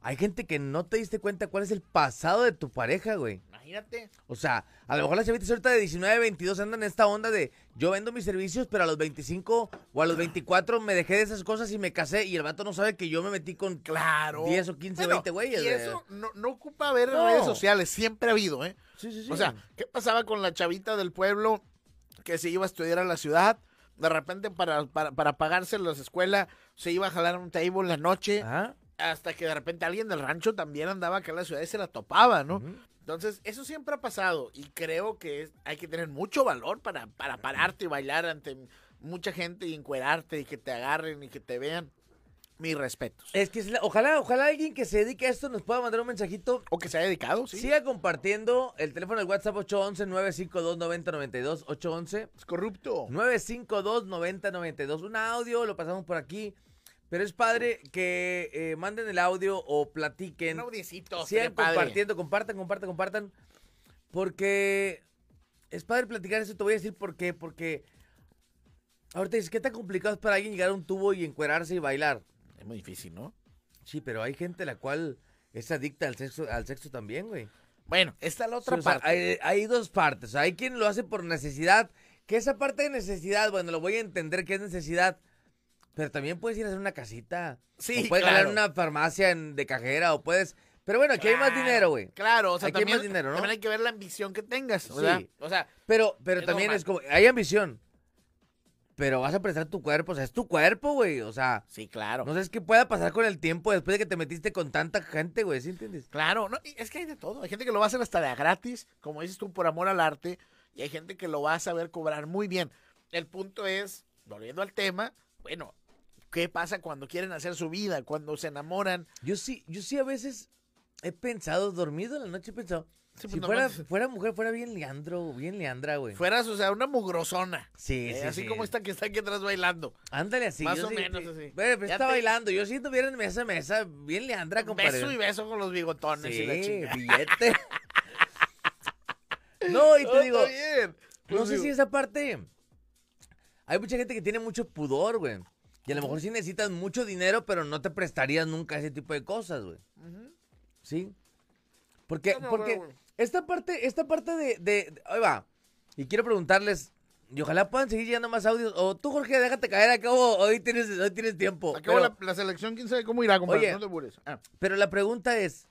Hay gente que no te diste cuenta cuál es el pasado de tu pareja, güey. Imagínate. O sea, a lo mejor las chavitas ahorita de 19, 22 andan en esta onda de yo vendo mis servicios, pero a los 25 o a los 24 me dejé de esas cosas y me casé y el vato no sabe que yo me metí con Claro. 10 o 15, Bueno, 20 güeyes. Y eso no, no ocupa ver en No. redes sociales, siempre ha habido, ¿eh? Sí, sí, sí. O sea, ¿qué pasaba con la chavita del pueblo que se iba a estudiar a la ciudad? De repente, para, para, para pagarse las escuelas, se iba a jalar un table en la noche. Ajá. Hasta que de repente alguien del rancho también andaba acá en la ciudad y se la topaba, ¿no? Entonces, eso siempre ha pasado. Y creo que es- hay que tener mucho valor para, para pararte y bailar ante mucha gente y encuerarte y que te agarren y que te vean. Mis respetos. Es que ojalá, ojalá alguien que se dedique a esto nos pueda mandar un mensajito. O que se haya dedicado, sí. Siga compartiendo el teléfono del WhatsApp 811-952-9092. 811 Es corrupto. 952-9092. Un audio, lo pasamos por aquí. Pero es padre que eh, manden el audio o platiquen. Un audiecito. Sigan padre. compartiendo, compartan, compartan, compartan. Porque es padre platicar eso. Te voy a decir por qué. Porque ahorita dices, ¿qué tan complicado es para alguien llegar a un tubo y encuerarse y bailar? Es muy difícil, ¿no? Sí, pero hay gente la cual es adicta al sexo, al sexo también, güey. Bueno, está la Sí, otra o sea, parte. hay, hay dos partes. Hay quien lo hace por necesidad. Que esa parte de necesidad, bueno, lo voy a entender que es necesidad. Pero también puedes ir a hacer una casita. Sí, o puedes claro. ganar una farmacia en- de cajera. O puedes. Pero bueno, aquí hay más dinero, güey. Claro, o sea, Aquí hay también, más dinero, ¿no? también hay que ver la ambición que tengas, ¿verdad? Sí. O sea, Pero, pero Es también normal. es como. Hay ambición. Pero vas a prestar tu cuerpo. O sea, es tu cuerpo, güey. O sea, sí, claro. no sé qué pueda pasar con el tiempo después de que te metiste con tanta gente, güey. ¿Sí entiendes? Claro, no, es que hay de todo. Hay gente que lo va a hacer hasta de a gratis, como dices tú, por amor al arte, y hay gente que lo va a saber cobrar muy bien. El punto es, volviendo al tema, bueno, ¿qué pasa cuando quieren hacer su vida, cuando se enamoran? Yo sí, yo sí a veces he pensado, dormido en la noche he pensado, Sí, pues, si no fuera, fuera mujer, fuera bien Leandro, bien Leandra, güey. Fueras, o sea, una mugrosona. Sí, eh, sí, así sí. como esta que está aquí atrás bailando. Ándale así. Más o sí- menos sí. así. Bueno, pues Ya está te- bailando. Yo siento bien en mesa, mesa, bien Leandra, compadre. Beso y beso con los bigotones y la chica. billete. no, y te No, digo, está bien. no Pues sé digo, si esa parte. Hay mucha gente que tiene mucho pudor, güey. Y a lo mejor sí necesitas mucho dinero, pero no te prestarías nunca ese tipo de cosas, güey. ¿Sí? Porque, No, no, porque no, esta parte, esta parte de, de, de- Ahí va. Y quiero preguntarles, y ojalá puedan seguir llegando más audios. O tú, Jorge, déjate caer, acabo, hoy tienes, hoy tienes tiempo. Acabo Pero, la, la selección, quién sabe cómo irá, compadre. Oye. no te. Ah. pero la pregunta es,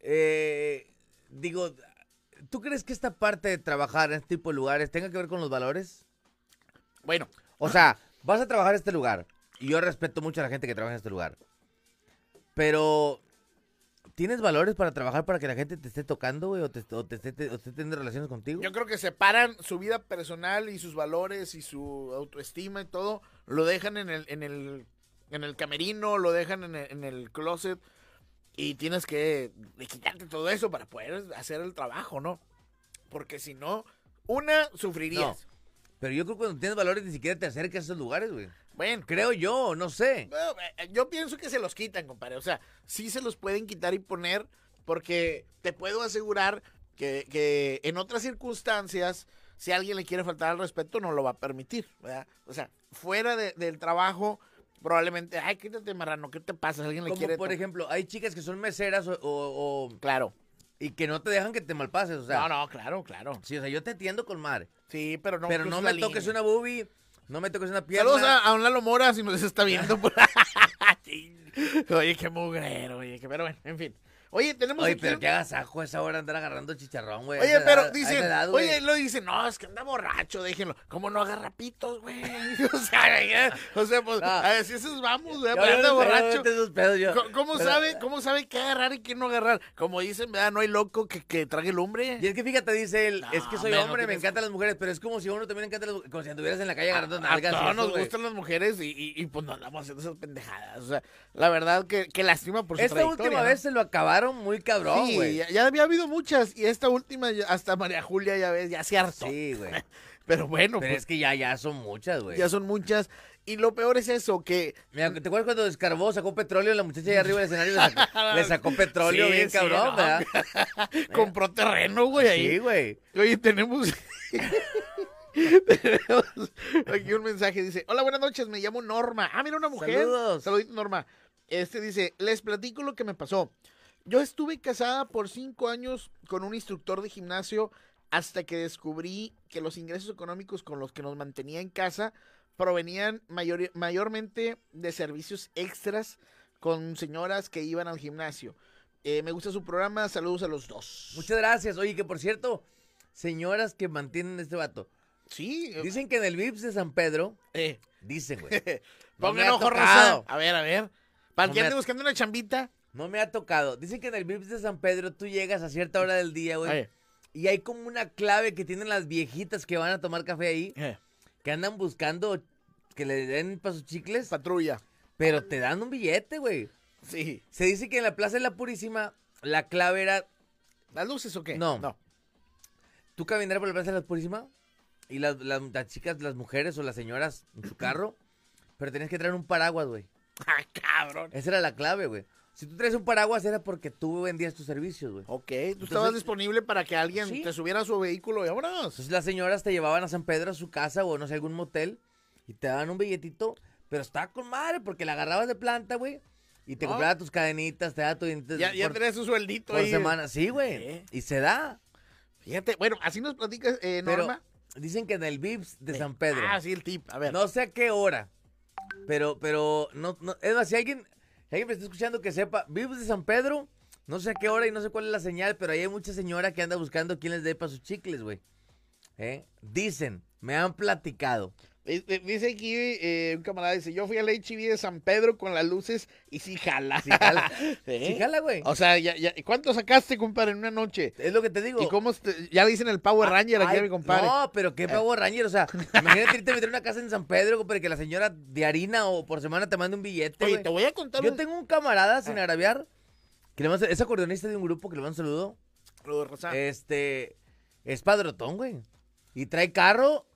eh, digo, ¿tú crees que esta parte de trabajar en este tipo de lugares tenga que ver con los valores? Bueno, O sea, vas a trabajar en este lugar. Y yo respeto mucho a la gente que trabaja en este lugar. Pero, ¿tienes valores para trabajar para que la gente te esté tocando, güey? O te, o te esté, o esté teniendo relaciones contigo? Yo creo que separan su vida personal y sus valores y su autoestima y todo, lo dejan en el, en el, en el camerino, lo dejan en el, en el closet y tienes que quitarte todo eso para poder hacer el trabajo, ¿no? Porque si no, una, sufrirías. Pero yo creo que cuando tienes valores ni siquiera te acercas a esos lugares, güey. Bueno, Creo yo, no sé. bueno, eh, yo pienso que se los quitan, compadre. O sea, sí se los pueden quitar y poner porque te puedo asegurar que, que en otras circunstancias, si alguien le quiere faltar al respeto, no lo va a permitir, ¿verdad? O sea, fuera de- del trabajo, probablemente, ay, quítate marrano, ¿qué te pasa? ¿Alguien le Como quiere por to-?" ejemplo, hay chicas que son meseras o, o- o- Claro. Y que no te dejan que te malpases, o sea. no, no, claro, claro. Sí, o sea, yo te entiendo con madre. Sí, pero no pero no me toques línea. una boobie, no me toques una pierna. Saludos a, a un Lalo Mora si nos está viendo. por- oye, qué mugrero, oye, que, pero bueno, en fin. Oye, tenemos Oye, pero qué agasajo esa hora andar agarrando chicharrón, güey. Oye, pero dicen, oye, lo dicen, no, es que anda borracho, déjenlo. ¿Cómo no agarra pitos, güey? o sea, o sea, pues, No. a ver, si esos vamos, güey, pero no anda no borracho. ¿Cómo sabe, cómo sabe qué agarrar y qué no agarrar? Como dicen, ¿verdad? No hay loco que, que trague lumbre. Y es que fíjate, dice él, No, es que soy hombre, no hombre, me encantan las mujeres, pero es como si uno también encanta las mujeres, como si anduvieras en la calle agarrando nalgas. eso, nos gustan las mujeres y, y, pues no andamos haciendo esas pendejadas. O sea, la verdad que, que lástima por su Esta última ¿no? vez se lo acabaron muy cabrón, Sí, güey. ya, ya había habido muchas y esta última, hasta María Julia, ya ves, ya se hartó. Sí, güey. Pero bueno, Pero pues, es que ya, ya son muchas, güey. ya son muchas. Y lo peor es eso, que Mira, ¿te acuerdas cuando descarbó, sacó petróleo la muchacha allá arriba del escenario? Le sacó, le sacó petróleo Sí, bien sí, cabrón, no, ¿verdad? compró terreno, güey, ahí. Sí, güey. Oye, tenemos... tenemos aquí un mensaje, dice, hola, buenas noches, me llamo Norma. Ah, mira, una mujer. Saludos. Saludito, Norma. Este dice, les platico lo que me pasó. Yo estuve casada por cinco años con un instructor de gimnasio hasta que descubrí que los ingresos económicos con los que nos mantenía en casa provenían mayor- mayormente de servicios extras con señoras que iban al gimnasio. Eh, me gusta su programa, saludos a los dos. Muchas gracias. Oye, que por cierto, señoras que mantienen este vato. Sí, eh, Dicen que en el VIPS de San Pedro, eh, dicen, güey. No pongan ha ojo. A ver, a ver. Para No que ande buscando una chambita. No me ha tocado. Dicen que en el VIPS de San Pedro tú llegas a cierta hora del día, güey. Eh, Y hay como una clave que tienen las viejitas que van a tomar café ahí, eh, que andan buscando que le den para sus chicles, patrulla. pero te dan un billete, güey. Sí. Se dice que en la Plaza de la Purísima la clave era ¿Las luces o qué? No. No. tú caminar por la Plaza de la Purísima y las, las- las chicas, las mujeres o las señoras en su carro, pero tenías que traer un paraguas, güey. Ah, cabrón. Esa era la clave, güey. Si tú traes un paraguas era porque tú vendías tus servicios, güey. Ok, tú estabas disponible para que alguien Sí. te subiera a su vehículo y vámonos. Entonces las señoras te llevaban a San Pedro a su casa o no sé, algún motel y te daban un billetito, pero estaba con madre porque la agarrabas de planta, güey. Y te No. compraba tus cadenitas, te daba tu Ya, ya por, tenés su sueldito por ahí. semana. Sí, güey. Y se da. Fíjate, bueno, así nos platicas, eh, Pero Norma. dicen que en el VIPS de Eh, San Pedro. Ah, sí, el tip. A ver. No sé a qué hora. Pero, pero, no, no, es más, si alguien, alguien me está escuchando que sepa, vives de San Pedro, no sé a qué hora y no sé cuál es la señal, pero ahí hay mucha señora que anda buscando quién les dé para sus chicles, güey. ¿Eh? Dicen, me han platicado. Eh, eh, Dice aquí eh, un camarada, dice, yo fui al HB de San Pedro con las luces y sí jala. Sí, jala. ¿Eh? Sí, jala, güey. O sea, ya, ya, ¿cuánto sacaste, compadre, en una noche? Es lo que te digo. ¿Y cómo este- ya le dicen el Power Ranger aquí Ay, a mi compadre? No, pero qué Power Ranger, o sea, imagínate irte a meter una casa en San Pedro, compadre, que la señora de harina o por semana te mande un billete, Oye, te voy a contar Yo un... tengo un camarada, sin Ah. agraviar, que le mando, es acordeonista de un grupo que le mando un saludo. Lo de Rosa. Este, es padrotón, güey. Y trae carro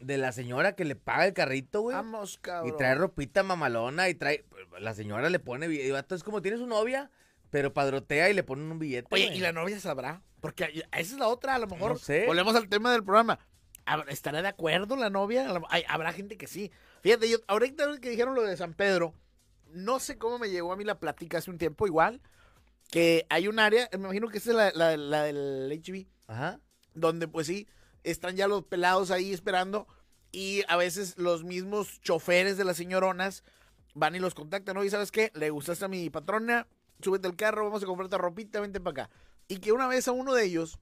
de la señora que le paga el carrito, güey. Vamos, cabrón. Y trae ropita mamalona y trae, la señora le pone, y vato, es como tiene su novia, pero padrotea y le ponen un billete. Oye, güey. ¿y la novia sabrá? Porque esa es la otra, a lo mejor. No sé. Volvemos al tema del programa. ¿Habrá- ¿Estará de acuerdo la novia? A lo- hay- habrá gente que sí. Fíjate, yo, ahorita que dijeron lo de San Pedro, no sé cómo me llegó a mí la plática hace un tiempo, igual, que hay un área, me imagino que esa es la, la- la del HB, Ajá. donde pues sí, están ya los pelados ahí esperando y a veces los mismos choferes de las señoronas van y los contactan, ¿no? Y ¿sabes qué? Le gustaste a mi patrona, súbete al carro, vamos a comprarte ropita, vente para acá. Y que una vez a uno de ellos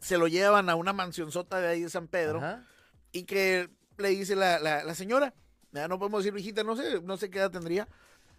se lo llevan a una mansionzota de ahí de San Pedro Ajá. y que le dice la, la, la señora, ya no podemos decir viejita, no sé, no sé qué edad tendría,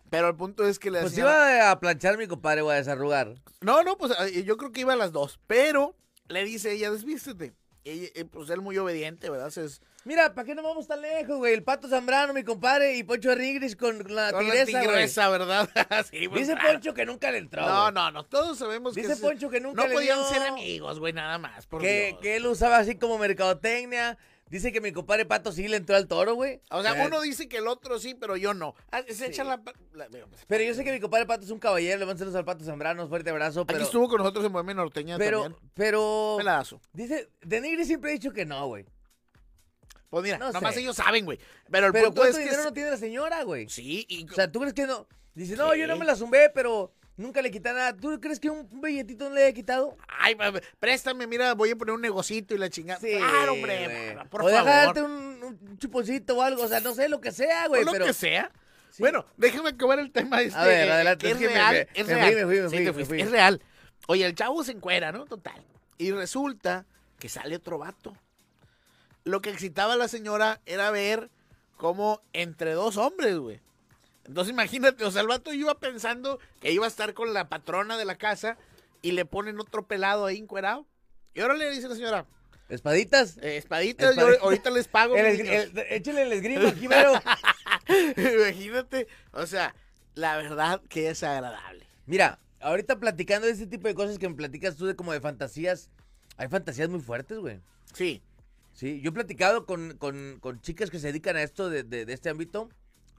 pero el punto es que la Pues señora... iba a planchar mi compadre, güey, a desarrugar. No, no, pues eh, yo creo que iba a las dos, pero le dice ella, desvístete. Y pues él muy obediente, ¿verdad? Es- Mira, ¿para qué no vamos tan lejos, güey? El Pato Zambrano, mi compadre, y Poncho Rigris con la con la tigresa, güey. tigresa, ¿verdad? sí, pues, Dice claro. Poncho que nunca le entró, No, güey. no, no, todos sabemos Dice que... se- Poncho que nunca no le podían dio, ser amigos, güey, nada más, por que, Dios. que él usaba así como mercadotecnia. Dice que mi compadre Pato sí le entró al toro, güey. O sea, Eh, uno dice que el otro sí, pero yo no. Ah, se echa la... la- Pero yo sé que mi compadre Pato es un caballero, le saludos al Pato Zambrano, fuerte abrazo, pero... Aquí estuvo con nosotros en Bohemia Norteña pero, también. pero... Pelazo. Dice, Denigri siempre ha dicho que no, güey. Pues mira, No nomás sé. ellos saben, güey. Pero el Pero punto ¿cuánto es que... dinero no tiene la señora, güey? Sí, y... O sea, ¿tú crees que no? Dice, no, yo no Sí. me la zumbé, pero nunca le quité nada. ¿Tú crees que un billetito no le haya quitado? Ay, préstame, mira, voy a poner un negocito y la chingada. Sí, claro, hombre, güey. por o favor. dejarte un, un chuponcito o algo, o sea, no sé, lo que sea, güey, lo que sea. Sí. Bueno, déjame acabar el tema este. A ver, adelante, es es que me- real, me- es me real. fui, me fui, me fui. Es real. Oye, el chavo se encuera, ¿no? Total. Y resulta que sale otro vato. Lo que excitaba a la señora era ver cómo entre dos hombres, güey. Entonces imagínate, o sea, el vato iba pensando que iba a estar con la patrona de la casa y le ponen otro pelado ahí encuerado. Y ahora le dice la señora, ¿Espaditas? eh, espaditas, yo ahorita les pago. El mis esgri- niños". el- échale el esgrima aquí, mero. Imagínate, o sea, la verdad que es agradable. Mira, ahorita platicando de este tipo de cosas que me platicas tú de como de fantasías, hay fantasías muy fuertes, güey. Sí, Sí, yo he platicado con, con, con chicas que se dedican a esto de, de, de este ámbito.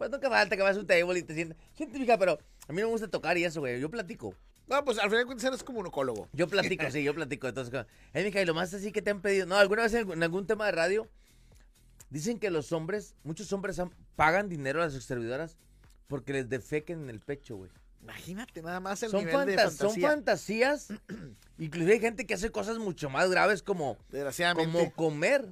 Pues nunca falta que vas a un table y te sientas. Siente, fija, pero a mí no me gusta tocar y eso, güey. Yo platico. no, pues al final de cuentas eres como un ecólogo. Yo platico, sí, yo platico. Entonces, eh, mija, y lo más así que te han pedido. No, alguna vez en, en algún tema de radio, dicen que los hombres, muchos hombres han- pagan dinero a las servidoras porque les defequen en el pecho, güey. Imagínate nada más el Son, nivel de fantas- son fantasía. fantasías. Inclusive hay gente que hace cosas mucho más graves como, Desgraciadamente. como comer.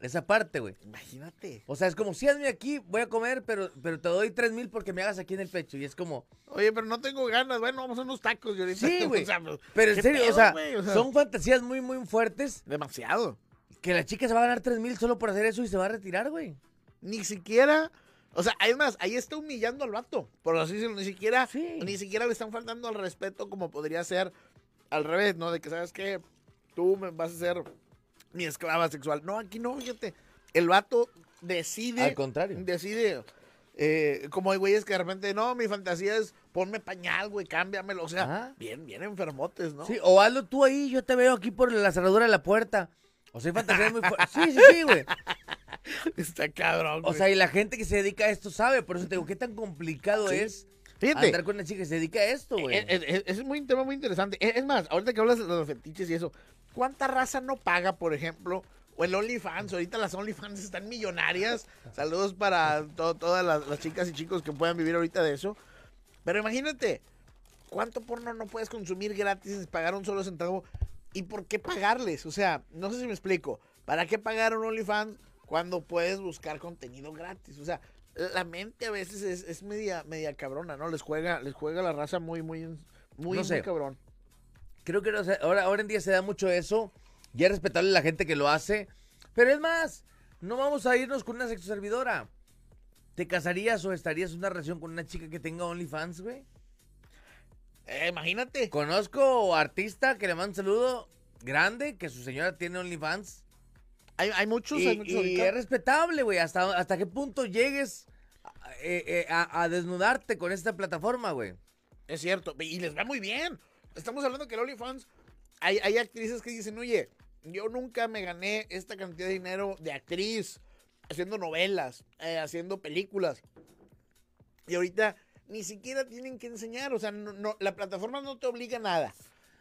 Esa parte, güey. Imagínate. O sea, es como, sí, hazme aquí, voy a comer, pero, pero te doy tres mil porque me hagas aquí en el pecho. Y es como, Oye, pero no tengo ganas. Bueno, vamos a unos tacos. Y ahorita, sí, güey. o sea, pues, pero en ¿qué serio, o sea, güey? O sea, son fantasías muy, muy fuertes Demasiado. que la chica se va a ganar tres mil solo por hacer eso y se va a retirar, güey. Ni siquiera. O sea, además, ahí está humillando al vato. Por así decirlo, ni siquiera, Sí. ni siquiera le están faltando al respeto como podría ser al revés, ¿no? De que, ¿sabes qué? Tú me vas a ser mi esclava sexual. No, aquí no, fíjate. El vato decide. Al contrario. Decide. eh, como hay güeyes que de repente, no, mi fantasía es ponme pañal, güey, cámbiamelo. O sea, bien, bien enfermotes, ¿no? Sí, o hazlo tú ahí, yo te veo aquí por la cerradura de la puerta. O sea, hay fantasías muy fuertes. Sí, sí, sí, güey. Está cabrón. O güey. sea, y la gente que se dedica a esto sabe. Por eso te digo, ¿qué tan complicado Sí. es Fíjate. andar con una chica que se dedica a esto, güey? Es, es- es- es muy, un tema muy interesante. Es, es más, ahorita que hablas de los fetiches y eso, ¿cuánta raza no paga, por ejemplo? O el OnlyFans, ahorita las OnlyFans están millonarias. Saludos para to- todas las, las chicas y chicos que puedan vivir ahorita de eso. Pero imagínate, ¿cuánto porno no puedes consumir gratis sin pagar un solo centavo? ¿Y por qué pagarles? O sea, no sé si me explico. ¿Para qué pagar un OnlyFans cuando puedes buscar contenido gratis? O sea, la mente a veces es, es media, media cabrona, ¿no? Les juega, les juega la raza muy, muy, muy, No sé. muy cabrón. Creo que no ahora, ahora en día se da mucho eso. Ya es respetable la gente que lo hace. Pero es más, no vamos a irnos con una sexoservidora. ¿Te casarías o estarías en una relación con una chica que tenga OnlyFans, güey? Eh, imagínate. Conozco artista que le manda un saludo grande, que su señora tiene OnlyFans. Hay, hay muchos, Y, hay muchos y ahorita. es respetable, güey. Hasta, hasta qué punto llegues a, eh, eh, a- a desnudarte con esta plataforma, güey. Es cierto. Y les va muy bien. Estamos hablando que el OnlyFans, hay, hay actrices que dicen, oye, yo nunca me gané esta cantidad de dinero de actriz, haciendo novelas, eh, haciendo películas. Y ahorita ni siquiera tienen que enseñar. O sea, no, no- la plataforma no te obliga a nada.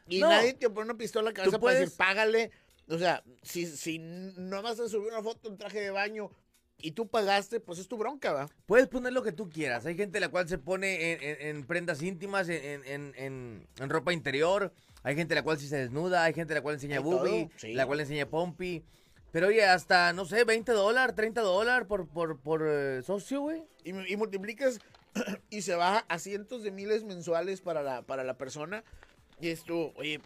Y No. nadie te pone una pistola en la cabeza para decir, págale. O sea, si, si no vas a subir una foto en traje de baño y tú pagaste, pues es tu bronca, ¿va? Puedes poner lo que tú quieras. Hay gente la cual se pone en, en- en prendas íntimas, en, en- ropa interior. Hay gente la cual sí se desnuda. Hay gente la cual enseña sí. la cual enseña pompi. Pero oye, hasta, no sé, 20 dólares, 30 dólares por, por, por eh, socio, güey. y, y multiplicas y se baja a cientos de miles mensuales para la, para la persona. Y esto, oye,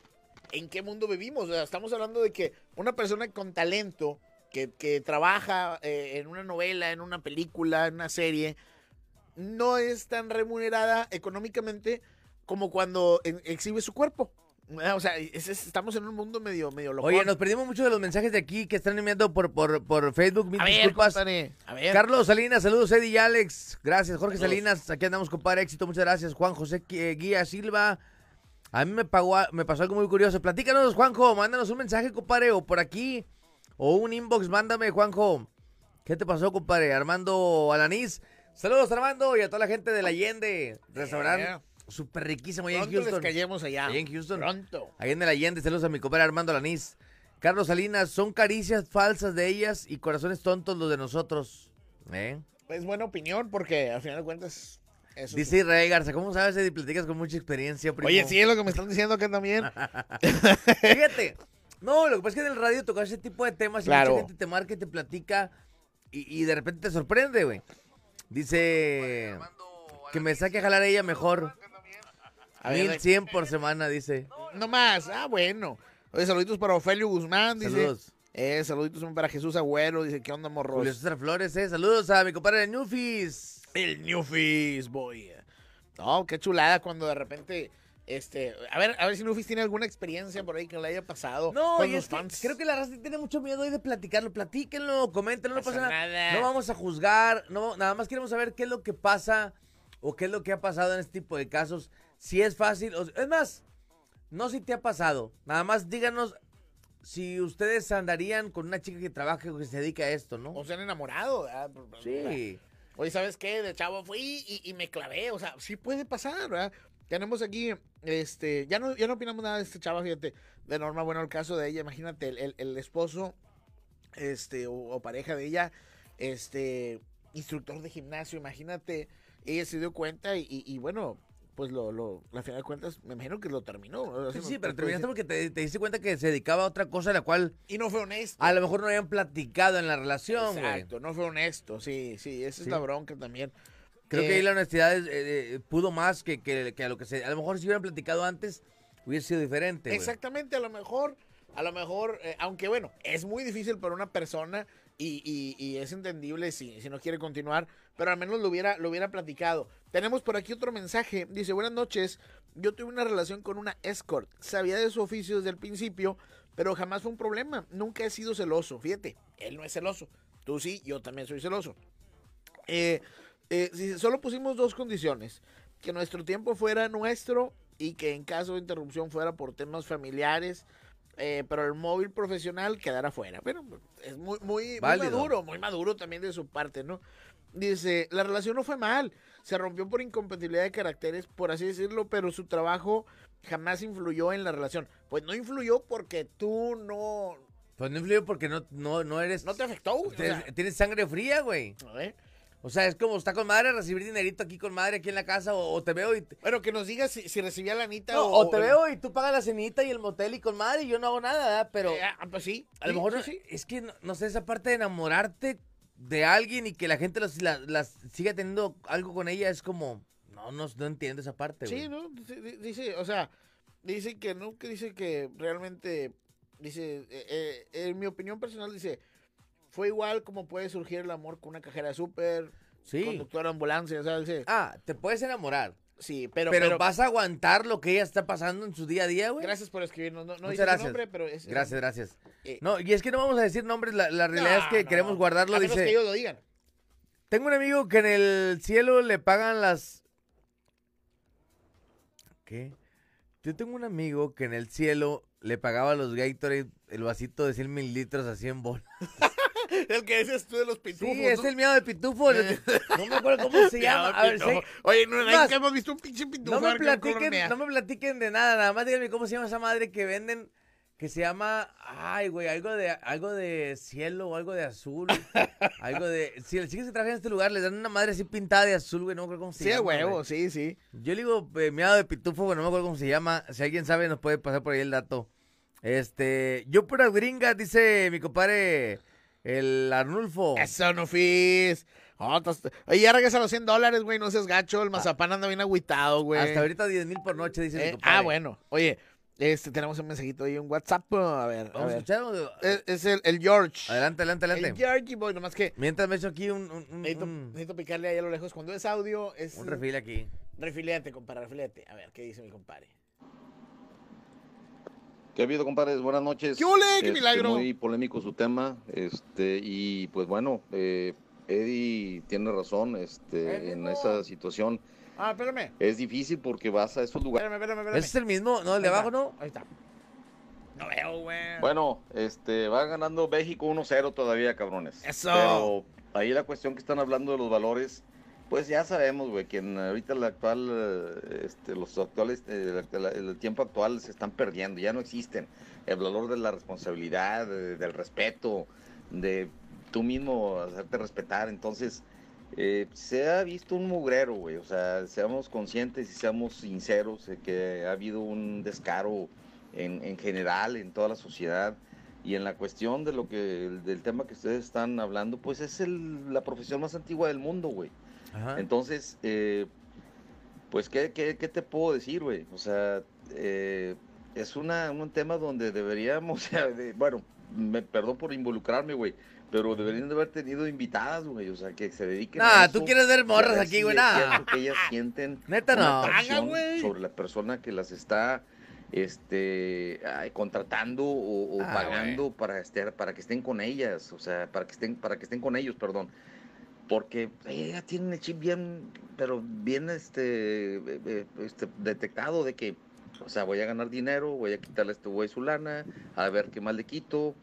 ¿en qué mundo vivimos? O sea, estamos hablando de que una persona con talento, que, que trabaja eh, en una novela, en una película, en una serie, no es tan remunerada económicamente como cuando exhibe su cuerpo. O sea, es- es- estamos en un mundo medio, medio loco. Oye, nos perdimos mucho de los mensajes de aquí que están enviando por, por, por Facebook. Mil a disculpas. compadre, a ver. Carlos Salinas, saludos Eddie y Alex. Gracias, Jorge Saludos. Salinas. Aquí andamos, compadre. Éxito, muchas gracias. Juan José eh, Guía Silva. A mí me, pagó, me pasó algo muy curioso. Platícanos, Juanjo. Mándanos un mensaje, compadre, o por aquí. O un inbox, mándame, Juanjo. ¿Qué te pasó, compadre? Armando Alanís. Saludos, Armando, y a toda la gente del Allende. Restaurante Yeah. súper riquísimo allá en Pronto les Houston. callemos allá. Allá en Houston. Pronto. Ahí en el Allende, saludos a mi compadre Armando Alanís. Carlos Salinas, son caricias falsas de ellas y corazones tontos los de nosotros. ¿Eh? Es buena opinión porque al final de cuentas. Eso Dice Israel Garza, ¿cómo sabes si platicas con mucha experiencia, sí. primo? Oye, sí, es lo que me están diciendo que también. Fíjate. No, lo que pasa es que en el radio tocas ese tipo de temas y Claro. mucha gente te marca y te platica y, y de repente te sorprende, güey. Dice que me saque a jalar ella mejor. A ver, Mil cien por semana, dice. No más. Ah, bueno. Oye, saluditos para Ofelio Guzmán, dice. Saludos. Eh, saluditos para Jesús Agüero, dice, ¿qué onda, morros? Julio César Flores, eh. Saludos a mi compadre Newfis. El Newfies, boy. No, qué chulada cuando de repente, este, a ver, a ver si Newfies tiene alguna experiencia por ahí que le haya pasado No, con los fans. creo que la raza tiene mucho miedo hoy de platicarlo. Platíquenlo, coméntenlo, no Pasa pasa nada. nada. No vamos a juzgar, no, nada más queremos saber qué es lo que pasa o qué es lo que ha pasado en este tipo de casos. Si es fácil, o- es más, no si te ha pasado. Nada más díganos si ustedes andarían con una chica que trabaje o que se dedica a esto, ¿no? O se han enamorado. ¿verdad? Sí. Oye, ¿sabes qué? De chavo fui y, me clavé. O sea, sí puede pasar, ¿verdad? Tenemos aquí, este, ya no, ya no opinamos nada de este chavo, fíjate. De Norma, bueno, el caso de ella, imagínate, el, esposo, este, o, pareja de ella, este, instructor de gimnasio, imagínate, ella se dio cuenta y, bueno, pues lo, lo, al final de cuentas, me imagino que lo terminó. Sí, sí, pero terminaste porque te, te diste cuenta que se dedicaba a otra cosa a la cual Y no fue honesto. a lo mejor no habían platicado en la relación. Exacto, no fue honesto, sí, sí, esa es Sí. la bronca también. Creo Eh, que ahí la honestidad es, eh, eh, pudo más que, que- que a lo que se... A lo mejor si hubieran platicado antes, hubiese sido diferente. Exactamente, a lo mejor, a lo mejor, eh, aunque bueno, es muy difícil para una persona y, y- y es entendible si, si no quiere continuar, pero al menos lo hubiera, lo hubiera platicado. Tenemos por aquí otro mensaje, dice, buenas noches, yo tuve una relación con una escort, sabía de su oficio desde el principio, pero jamás fue un problema, nunca he sido celoso, fíjate, él no es celoso, tú sí, yo también soy celoso. Eh, eh, solo pusimos dos condiciones, que nuestro tiempo fuera nuestro y que en caso de interrupción fuera por temas familiares, eh, pero el móvil profesional quedara fuera. Bueno, es muy, muy, maduro, muy maduro también de su parte, ¿no? Dice, la relación no fue mal, se rompió por incompatibilidad de caracteres, por así decirlo, pero su trabajo jamás influyó en la relación. Pues no influyó porque tú no, Pues no influyó porque no, no, no eres... no te afectó. güey, o sea, tienes, sangre fría, güey. a ver. O sea, es como está con madre recibir dinerito aquí con madre aquí en la casa o, o te veo y... te- Bueno, que nos digas si, si recibía la anita No, o, o te veo y tú pagas la cenita y el motel y con madre y yo no hago nada, ¿verdad? Pero Eh, ah, pues sí. a lo sí, mejor sí, no- sí. es que no, no sé, esa parte de enamorarte de alguien y que la gente los- la- las siga teniendo algo con ella es como... No, no, no entiendo esa parte, güey. Sí, ¿no? Dice, di- dice, o sea, dice que no, que dice que realmente, dice, eh, eh, en mi opinión personal, dice, fue igual como puede surgir el amor con una cajera súper, Sí. conductora de ambulancia, o sea, dice, Ah, te puedes enamorar, sí, pero, pero, pero, vas a aguantar lo que ella está pasando en su día a día, güey. gracias por escribirnos, no, no Muchas gracias. nombre, pero es... Gracias, gracias. eh, No, y es que no vamos a decir nombres, la, la realidad es que no, queremos guardarlo. A menos Dice, que ellos lo digan. tengo un amigo que en el cielo le pagan las... ¿Qué? Yo tengo un amigo que en el cielo le pagaba a los Gatorade el vasito de 100 mililitros a 100 bolas. El que dices tú de los pitufos, Sí, es ¿no? el miedo de pitufo. No me acuerdo cómo se llama. A ver, sé- Oye, no, Más, nunca hemos visto un pinche pitufo. no me platiquen, no me platiquen de nada, nada más díganme cómo se llama esa madre que venden, que se llama, ay, güey, algo de, algo de cielo o algo de azul, algo de, si las chicas que trabajan en este lugar les dan una madre así pintada de azul, güey, no me acuerdo cómo se Sí, llama. huevo, güey. sí, sí. Yo le digo eh, miado de pitufo, güey, no me acuerdo cómo se llama, si alguien sabe nos puede pasar por ahí el dato. Este, yo pura gringa, dice mi compadre, el Arnulfo. Eso, no fis. Oh, Oye, ya regresa a los 100 dólares, güey. No seas gacho. El mazapán anda bien agüitado, güey. Hasta ahorita 10 mil por noche, dice Eh, ah, bueno. Oye, este, tenemos un mensajito ahí en WhatsApp. A ver, ¿Vamos a ver. escuchar? o- Es, es el, el George. Adelante, adelante, El adelante. Georgie Boy, nomás que Mientras me echo aquí un, un, un- necesito, un- necesito picarle ahí a lo lejos. Cuando es audio, es. un refil aquí. Refiliate, compadre, refiliate. A ver, ¿qué dice mi compadre? ¿Qué ha habido, compadres? Buenas noches. ¿Qué ole? ¡Qué Este, milagro! Muy polémico su tema. Este, y pues bueno, eh, Eddie tiene razón este, en esa situación. Ah, espérame. Es difícil porque vas a esos lugares. Espérame, espérame, espérame. Ese es el mismo, ¿no? El de abajo, ¿no? Ahí está. No veo, güey. Bueno, este, va ganando México 1-0 todavía, cabrones. Eso. Pero ahí la cuestión que están hablando de los valores Pues ya sabemos, güey, que en ahorita la actual, eh, este, los actuales, eh, el, tiempo actual se están perdiendo, ya no existen. El valor de la responsabilidad, de- del respeto, de tú mismo hacerte respetar. Entonces, eh, se ha visto un mugrero, güey. O sea, seamos conscientes y seamos sinceros que ha habido un descaro en, en general en toda la sociedad. Y en la cuestión de lo que, del tema que ustedes están hablando, pues es el- la profesión más antigua del mundo, güey. Ajá. Entonces, eh, pues, ¿qué, qué, qué te puedo decir, güey? O sea, eh, es una, un tema donde deberíamos, de- bueno, me perdón por involucrarme, güey, pero deberían de haber tenido invitadas, güey, o sea, que se dediquen a Nah, eso. tú quieres ver a morras aquí, güey, cierto que ellas sienten Neta no. Haga, sobre la persona que las está este ay, contratando o, o Ah, pagando para estar para que estén con ellas o sea para que estén para que estén con ellos perdón porque ella tiene el chip bien pero bien este, eh, eh, este detectado de que o sea voy a ganar dinero voy a quitarle a este güey su lana a ver qué más le quito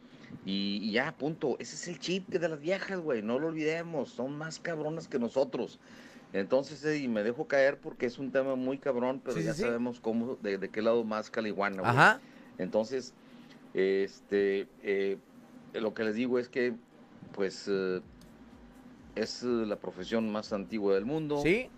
y, y ya punto ese es el chip de las viejas güey no lo olvidemos son más cabronas que nosotros entonces, eh, y me dejo caer porque es un tema muy cabrón, pero sí, ya sí. sabemos cómo, de, de qué lado más caliguana, güey. Ajá. Entonces, este, eh, lo que les digo es que, pues, eh, es eh, la profesión más antigua del mundo. Sí.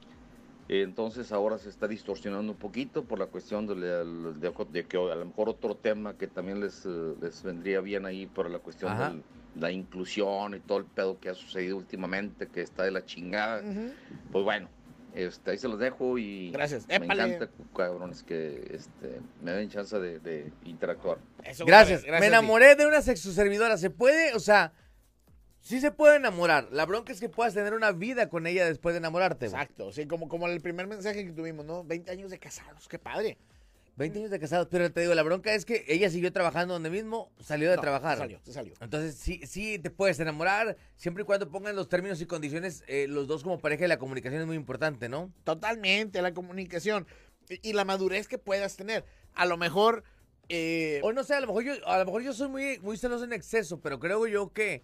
Entonces ahora se está distorsionando un poquito por la cuestión de, de- de que a lo mejor otro tema que también les, eh, les vendría bien ahí por la cuestión Ajá. de la inclusión y todo el pedo que ha sucedido últimamente, que está de la chingada. Ujú. Pues bueno, este, ahí se los dejo y Gracias. me Épale. encanta, cabrones, que este, me den chance de, de interactuar. Eso, Gracias. compadre, Me enamoré de una sexoservidora. ¿Se puede? O sea, sí se puede enamorar. La bronca es que puedas tener una vida con ella después de enamorarte. güey. Exacto, sí, como, como el primer mensaje que tuvimos, ¿no? 20 años de casados, qué padre. 20 años de casados. Pero te digo, la bronca es que ella siguió trabajando donde mismo, salió de No, trabajar. Se salió, se salió. Entonces, sí, sí te puedes enamorar, siempre y cuando pongan los términos y condiciones, eh, los dos como pareja y la comunicación es muy importante, ¿no? Totalmente, la comunicación y, y la madurez que puedas tener. A lo mejor, eh, O no sé, a lo mejor yo, a lo mejor yo soy muy, muy celoso en exceso, pero creo yo que,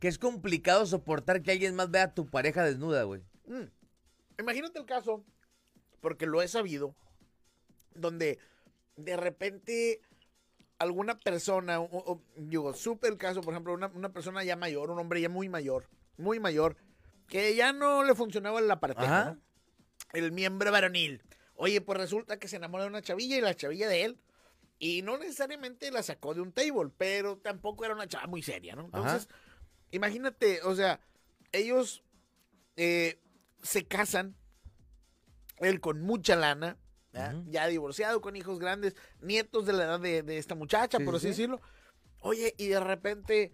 que es complicado soportar que alguien más vea a tu pareja desnuda, güey. mm, imagínate el caso, porque lo he sabido, donde de repente alguna persona, o- o- digo, supe el caso, por ejemplo, una, una persona ya mayor, un hombre ya muy mayor, muy mayor, que ya no le funcionaba la parte, Ajá. el miembro varonil. Oye, pues resulta que se enamora de una chavilla y la chavilla de él. Y no necesariamente la sacó de un table, pero tampoco era una chava muy seria, ¿no? Entonces, imagínate, o sea, ellos eh, se casan, él con mucha lana, ya divorciado, con hijos grandes, nietos de la edad de, de esta muchacha, Sí, por sí, así sí. decirlo. Oye, y de repente,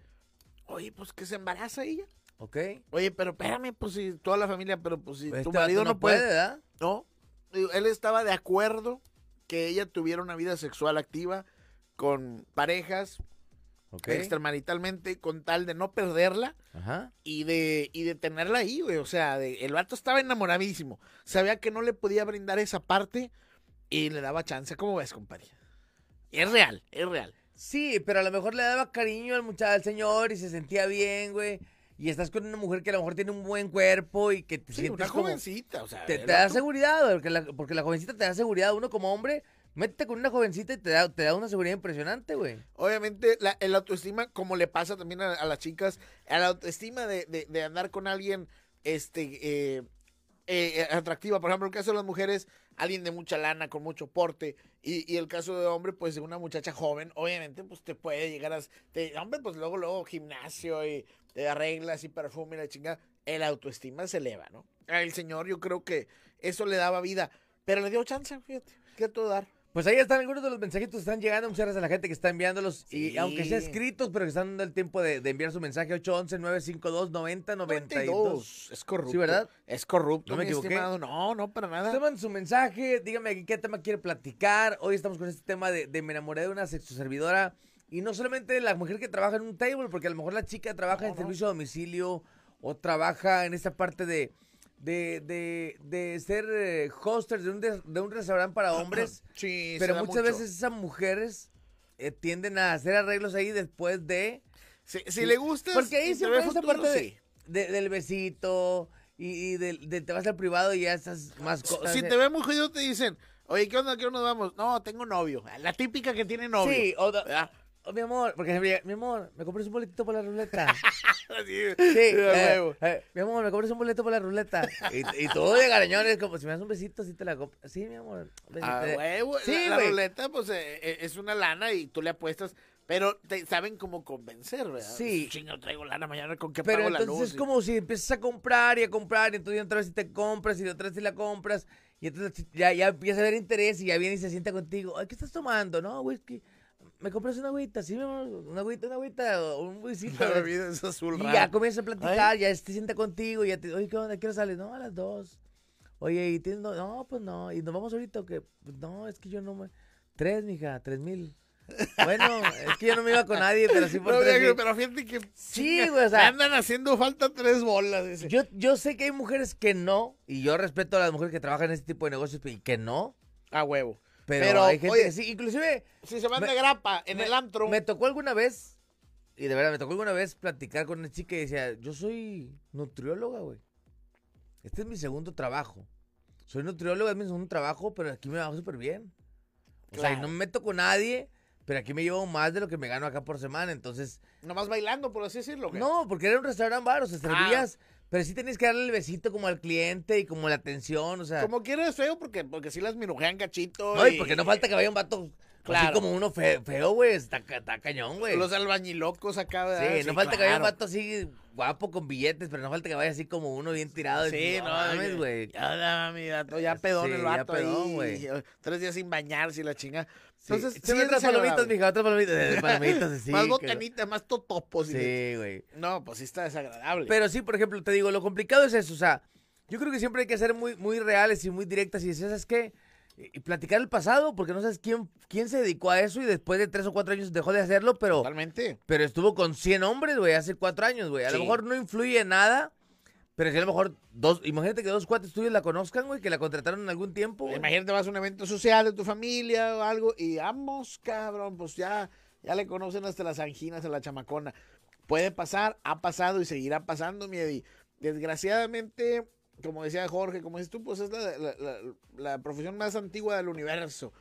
oye, pues que se embaraza ella. ¿Ok? Oye, pero espérame, pues si toda la familia, pero pues si Este tu vato marido no puede, ¿verdad? no, él estaba de acuerdo que ella tuviera una vida sexual activa con parejas Ok. extramaritalmente con tal de no perderla Ajá. y de, y de tenerla ahí, güey. O sea, de- el vato estaba enamoradísimo. Sabía que no le podía brindar esa parte y le daba chance. ¿Cómo ves, compadre? Es real, es real. Sí, pero a lo mejor le daba cariño al muchacho, al señor y se sentía bien, güey. Y estás con una mujer que a lo mejor tiene un buen cuerpo y que te Sí, sientes una como... jovencita, o sea. Te, te da seguridad, güey, porque la, porque la jovencita te da seguridad. Uno como hombre, métete con una jovencita y te da, te da una seguridad impresionante, güey. Obviamente, la, el autoestima, como le pasa también a, las chicas, la autoestima de, de- de andar con alguien este, eh, eh, atractiva. Por ejemplo, el caso de las mujeres, alguien de mucha lana, con mucho porte. Y, el caso de hombre, pues de una muchacha joven, obviamente, pues te puede llegar a. te- hombre, pues luego, luego gimnasio y te arreglas y perfume y la chingada. El autoestima se eleva, ¿no? El señor, yo creo que eso le daba vida. Pero le dio chance, fíjate, que todo dar. Pues ahí están algunos de los mensajitos que están llegando. Muchas gracias a la gente que está enviándolos. Y aunque sea escritos, pero que están dando el tiempo de, de enviar su mensaje. 811-952-9092. 92. Es corrupto. Sí, ¿verdad? Es corrupto, ¿No me equivoqué? estimado. No, no, para nada. Manda su mensaje, dígame qué tema quiere platicar. Hoy estamos con este tema de, de me enamoré de una sexoservidora. Y no solamente la mujer que trabaja en un table, porque a lo mejor la chica trabaja No, en no. servicio a domicilio o trabaja en esta parte de, de, de, de ser eh, hoster de un, de, de un restaurante para hombres. Sí, se pero da muchas mucho. veces esas mujeres eh, tienden a hacer arreglos ahí después de... Si, si le gusta, Porque ahí siempre ve esa parte de- sí. de- del besito y, y del- del- te vas al privado y ya estás más cosas. Si te ven muy jodido, te dicen, oye, ¿qué onda? ¿Qué nos vamos? No, tengo novio. La típica que tiene novio. Sí, o, da- ¿verdad? O mi amor, porque mi, amor, ¿me compras un boletito para la ruleta? Sí, de eh, eh, mi amor, ¿me compras un boleto para la ruleta? Y, y todo de garañones, como si me das un besito, sí te la compro. Sí, mi amor. un besito. Ah, huevo. Sí, la, ruleta, pues, eh, es una lana y tú le apuestas, pero te saben cómo convencer, ¿verdad? Sí. Chingo, traigo lana mañana, ¿con qué Pero pago la entonces luz? es como si empiezas a comprar y a comprar, y entonces otra vez si te compras y otra vez si la compras, y entonces ya, ya empieza a haber interés y ya viene y se sienta contigo. Ay, ¿qué estás tomando? No, whisky. ¿Me compras una agüita? Sí, mi amor, una agüita, una agüita, un whisky. La bebida es azul Y raro. ya comienza a platicar, ya te sienta contigo, ya te, oye, ¿qué onda? ¿A ¿Qué hora sales? No, a las dos. Oye, ¿y tienes no? No, pues no. ¿Y nos vamos ahorita o qué? Pues no, es que yo no me... Tres, mija, tres mil. Bueno, es que yo no me iba con nadie, pero sí por No, tres pero fíjate que Sí, güey, o sea- andan haciendo falta tres bolas. dice. Yo, yo sé que hay mujeres que no, y yo respeto a las mujeres que trabajan en este tipo de negocios y que no, A huevo. Pero, Pero, hay gente oye, que sí. Inclusive, Si se van me- de grapa en me- el antro. me tocó alguna vez, y de verdad, me tocó alguna vez platicar con una chica y decía, yo soy nutrióloga, güey. Este es mi segundo trabajo. Soy nutrióloga, es mi segundo trabajo, pero aquí me va súper bien. O sea, y no me meto con nadie, pero aquí me llevo más de lo que me gano acá por semana. Entonces, Nomás bailando, por así decirlo. ¿qué? no, porque era un restaurante bar, o sea, Ah. Pero sí tenías que darle el besito como al cliente y como la atención, o sea. Como quieres feo, porque, porque sí las mirujean cachito. No, y porque no falta que vaya un vato Claro. así como uno fe- feo, güey. Está, está cañón, güey. Los albañilocos acá, ¿verdad? Sí, no falta que vaya un vato así guapo con billetes, pero no falta que vaya así como uno bien tirado. Sí, y, no, mames, güey. Ya, ya, mi vato, ya pedón Sí, el ya vato pedón, ahí. güey. Tres días sin bañarse y la chinga. Sí. Entonces, sí otras palomitas, mija, otras palomitas. palomitas, sí. más que- botanitas, más totopos. Sí, güey. No, pues sí está desagradable. Pero sí, por ejemplo, te digo, lo complicado es eso, o sea, yo creo que siempre hay que ser muy, muy reales y muy directas y decir, ¿sabes qué? Y platicar el pasado, porque no sabes quién, quién se dedicó a eso y después de tres o cuatro años dejó de hacerlo, pero, Totalmente. pero estuvo con 100 hombres, güey, hace cuatro años, güey. A lo mejor no influye en nada, pero si a lo mejor dos, imagínate que dos cuates tuyos la conozcan, güey, que la contrataron en algún tiempo. güey. Imagínate, vas a un evento social de tu familia o algo y vamos, cabrón, pues ya, ya le conocen hasta las anginas a la chamacona. Puede pasar, ha pasado y seguirá pasando, mi Eddie. Desgraciadamente, como decía Jorge, como dices tú, pues es la, la- la- la profesión más antigua del universo.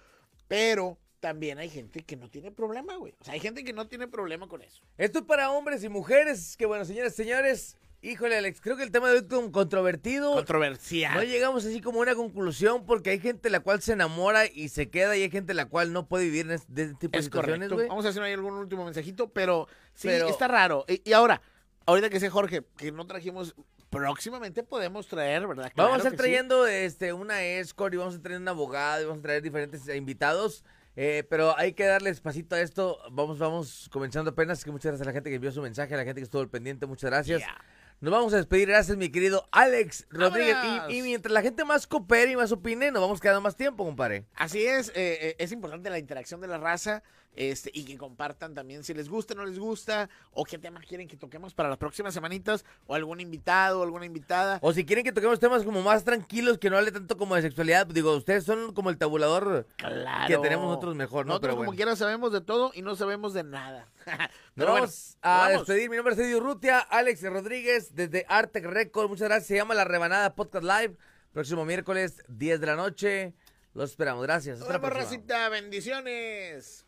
Pero también hay gente que no tiene problema, güey. O sea, hay gente que no tiene problema con eso. Esto es para hombres y mujeres, que bueno, señoras y señores, híjole, Alex, creo que el tema de hoy es como controvertido. Controversial. No llegamos así como a una conclusión porque hay gente la cual se enamora y se queda y hay gente la cual no puede vivir en este, de este tipo de Es situaciones, güey. Vamos a hacer ahí algún último mensajito, pero sí, Pero- está raro. Y, y ahora, ahorita que sé Jorge, que no trajimos, próximamente podemos traer, ¿verdad? Vamos a estar sí. trayendo este, una escort y vamos a traer un abogado y vamos a traer diferentes eh, invitados. eh, pero hay que darle espacito a esto. Vamos, vamos comenzando apenas. Que muchas gracias a la gente que envió su mensaje, a la gente que estuvo al pendiente. Muchas gracias. Yeah. Nos vamos a despedir. Gracias, mi querido Alex Rodríguez. Y, y mientras la gente más coopere y más opine, nos vamos quedando más tiempo, compadre. Así es, eh, eh, es importante la interacción de la raza este, y que compartan también si les gusta, no les gusta, o qué temas quieren que toquemos para las próximas semanitas, o algún invitado, alguna invitada. O si quieren que toquemos temas como más tranquilos, que no hable tanto como de sexualidad, digo, ustedes son como el tabulador Claro. que tenemos nosotros mejor, ¿no? Nosotros Pero como bueno. quiera sabemos de todo y no sabemos de nada. Pero bueno, vamos a vamos. despedir. Mi nombre es Eddie Urrutia, Alex Rodríguez, desde Artec Record. Muchas gracias. Se llama La Rebanada Podcast Live. Próximo miércoles, 10 de la noche. Los esperamos. Gracias. Hasta Nos la vemos, próxima. racita, bendiciones.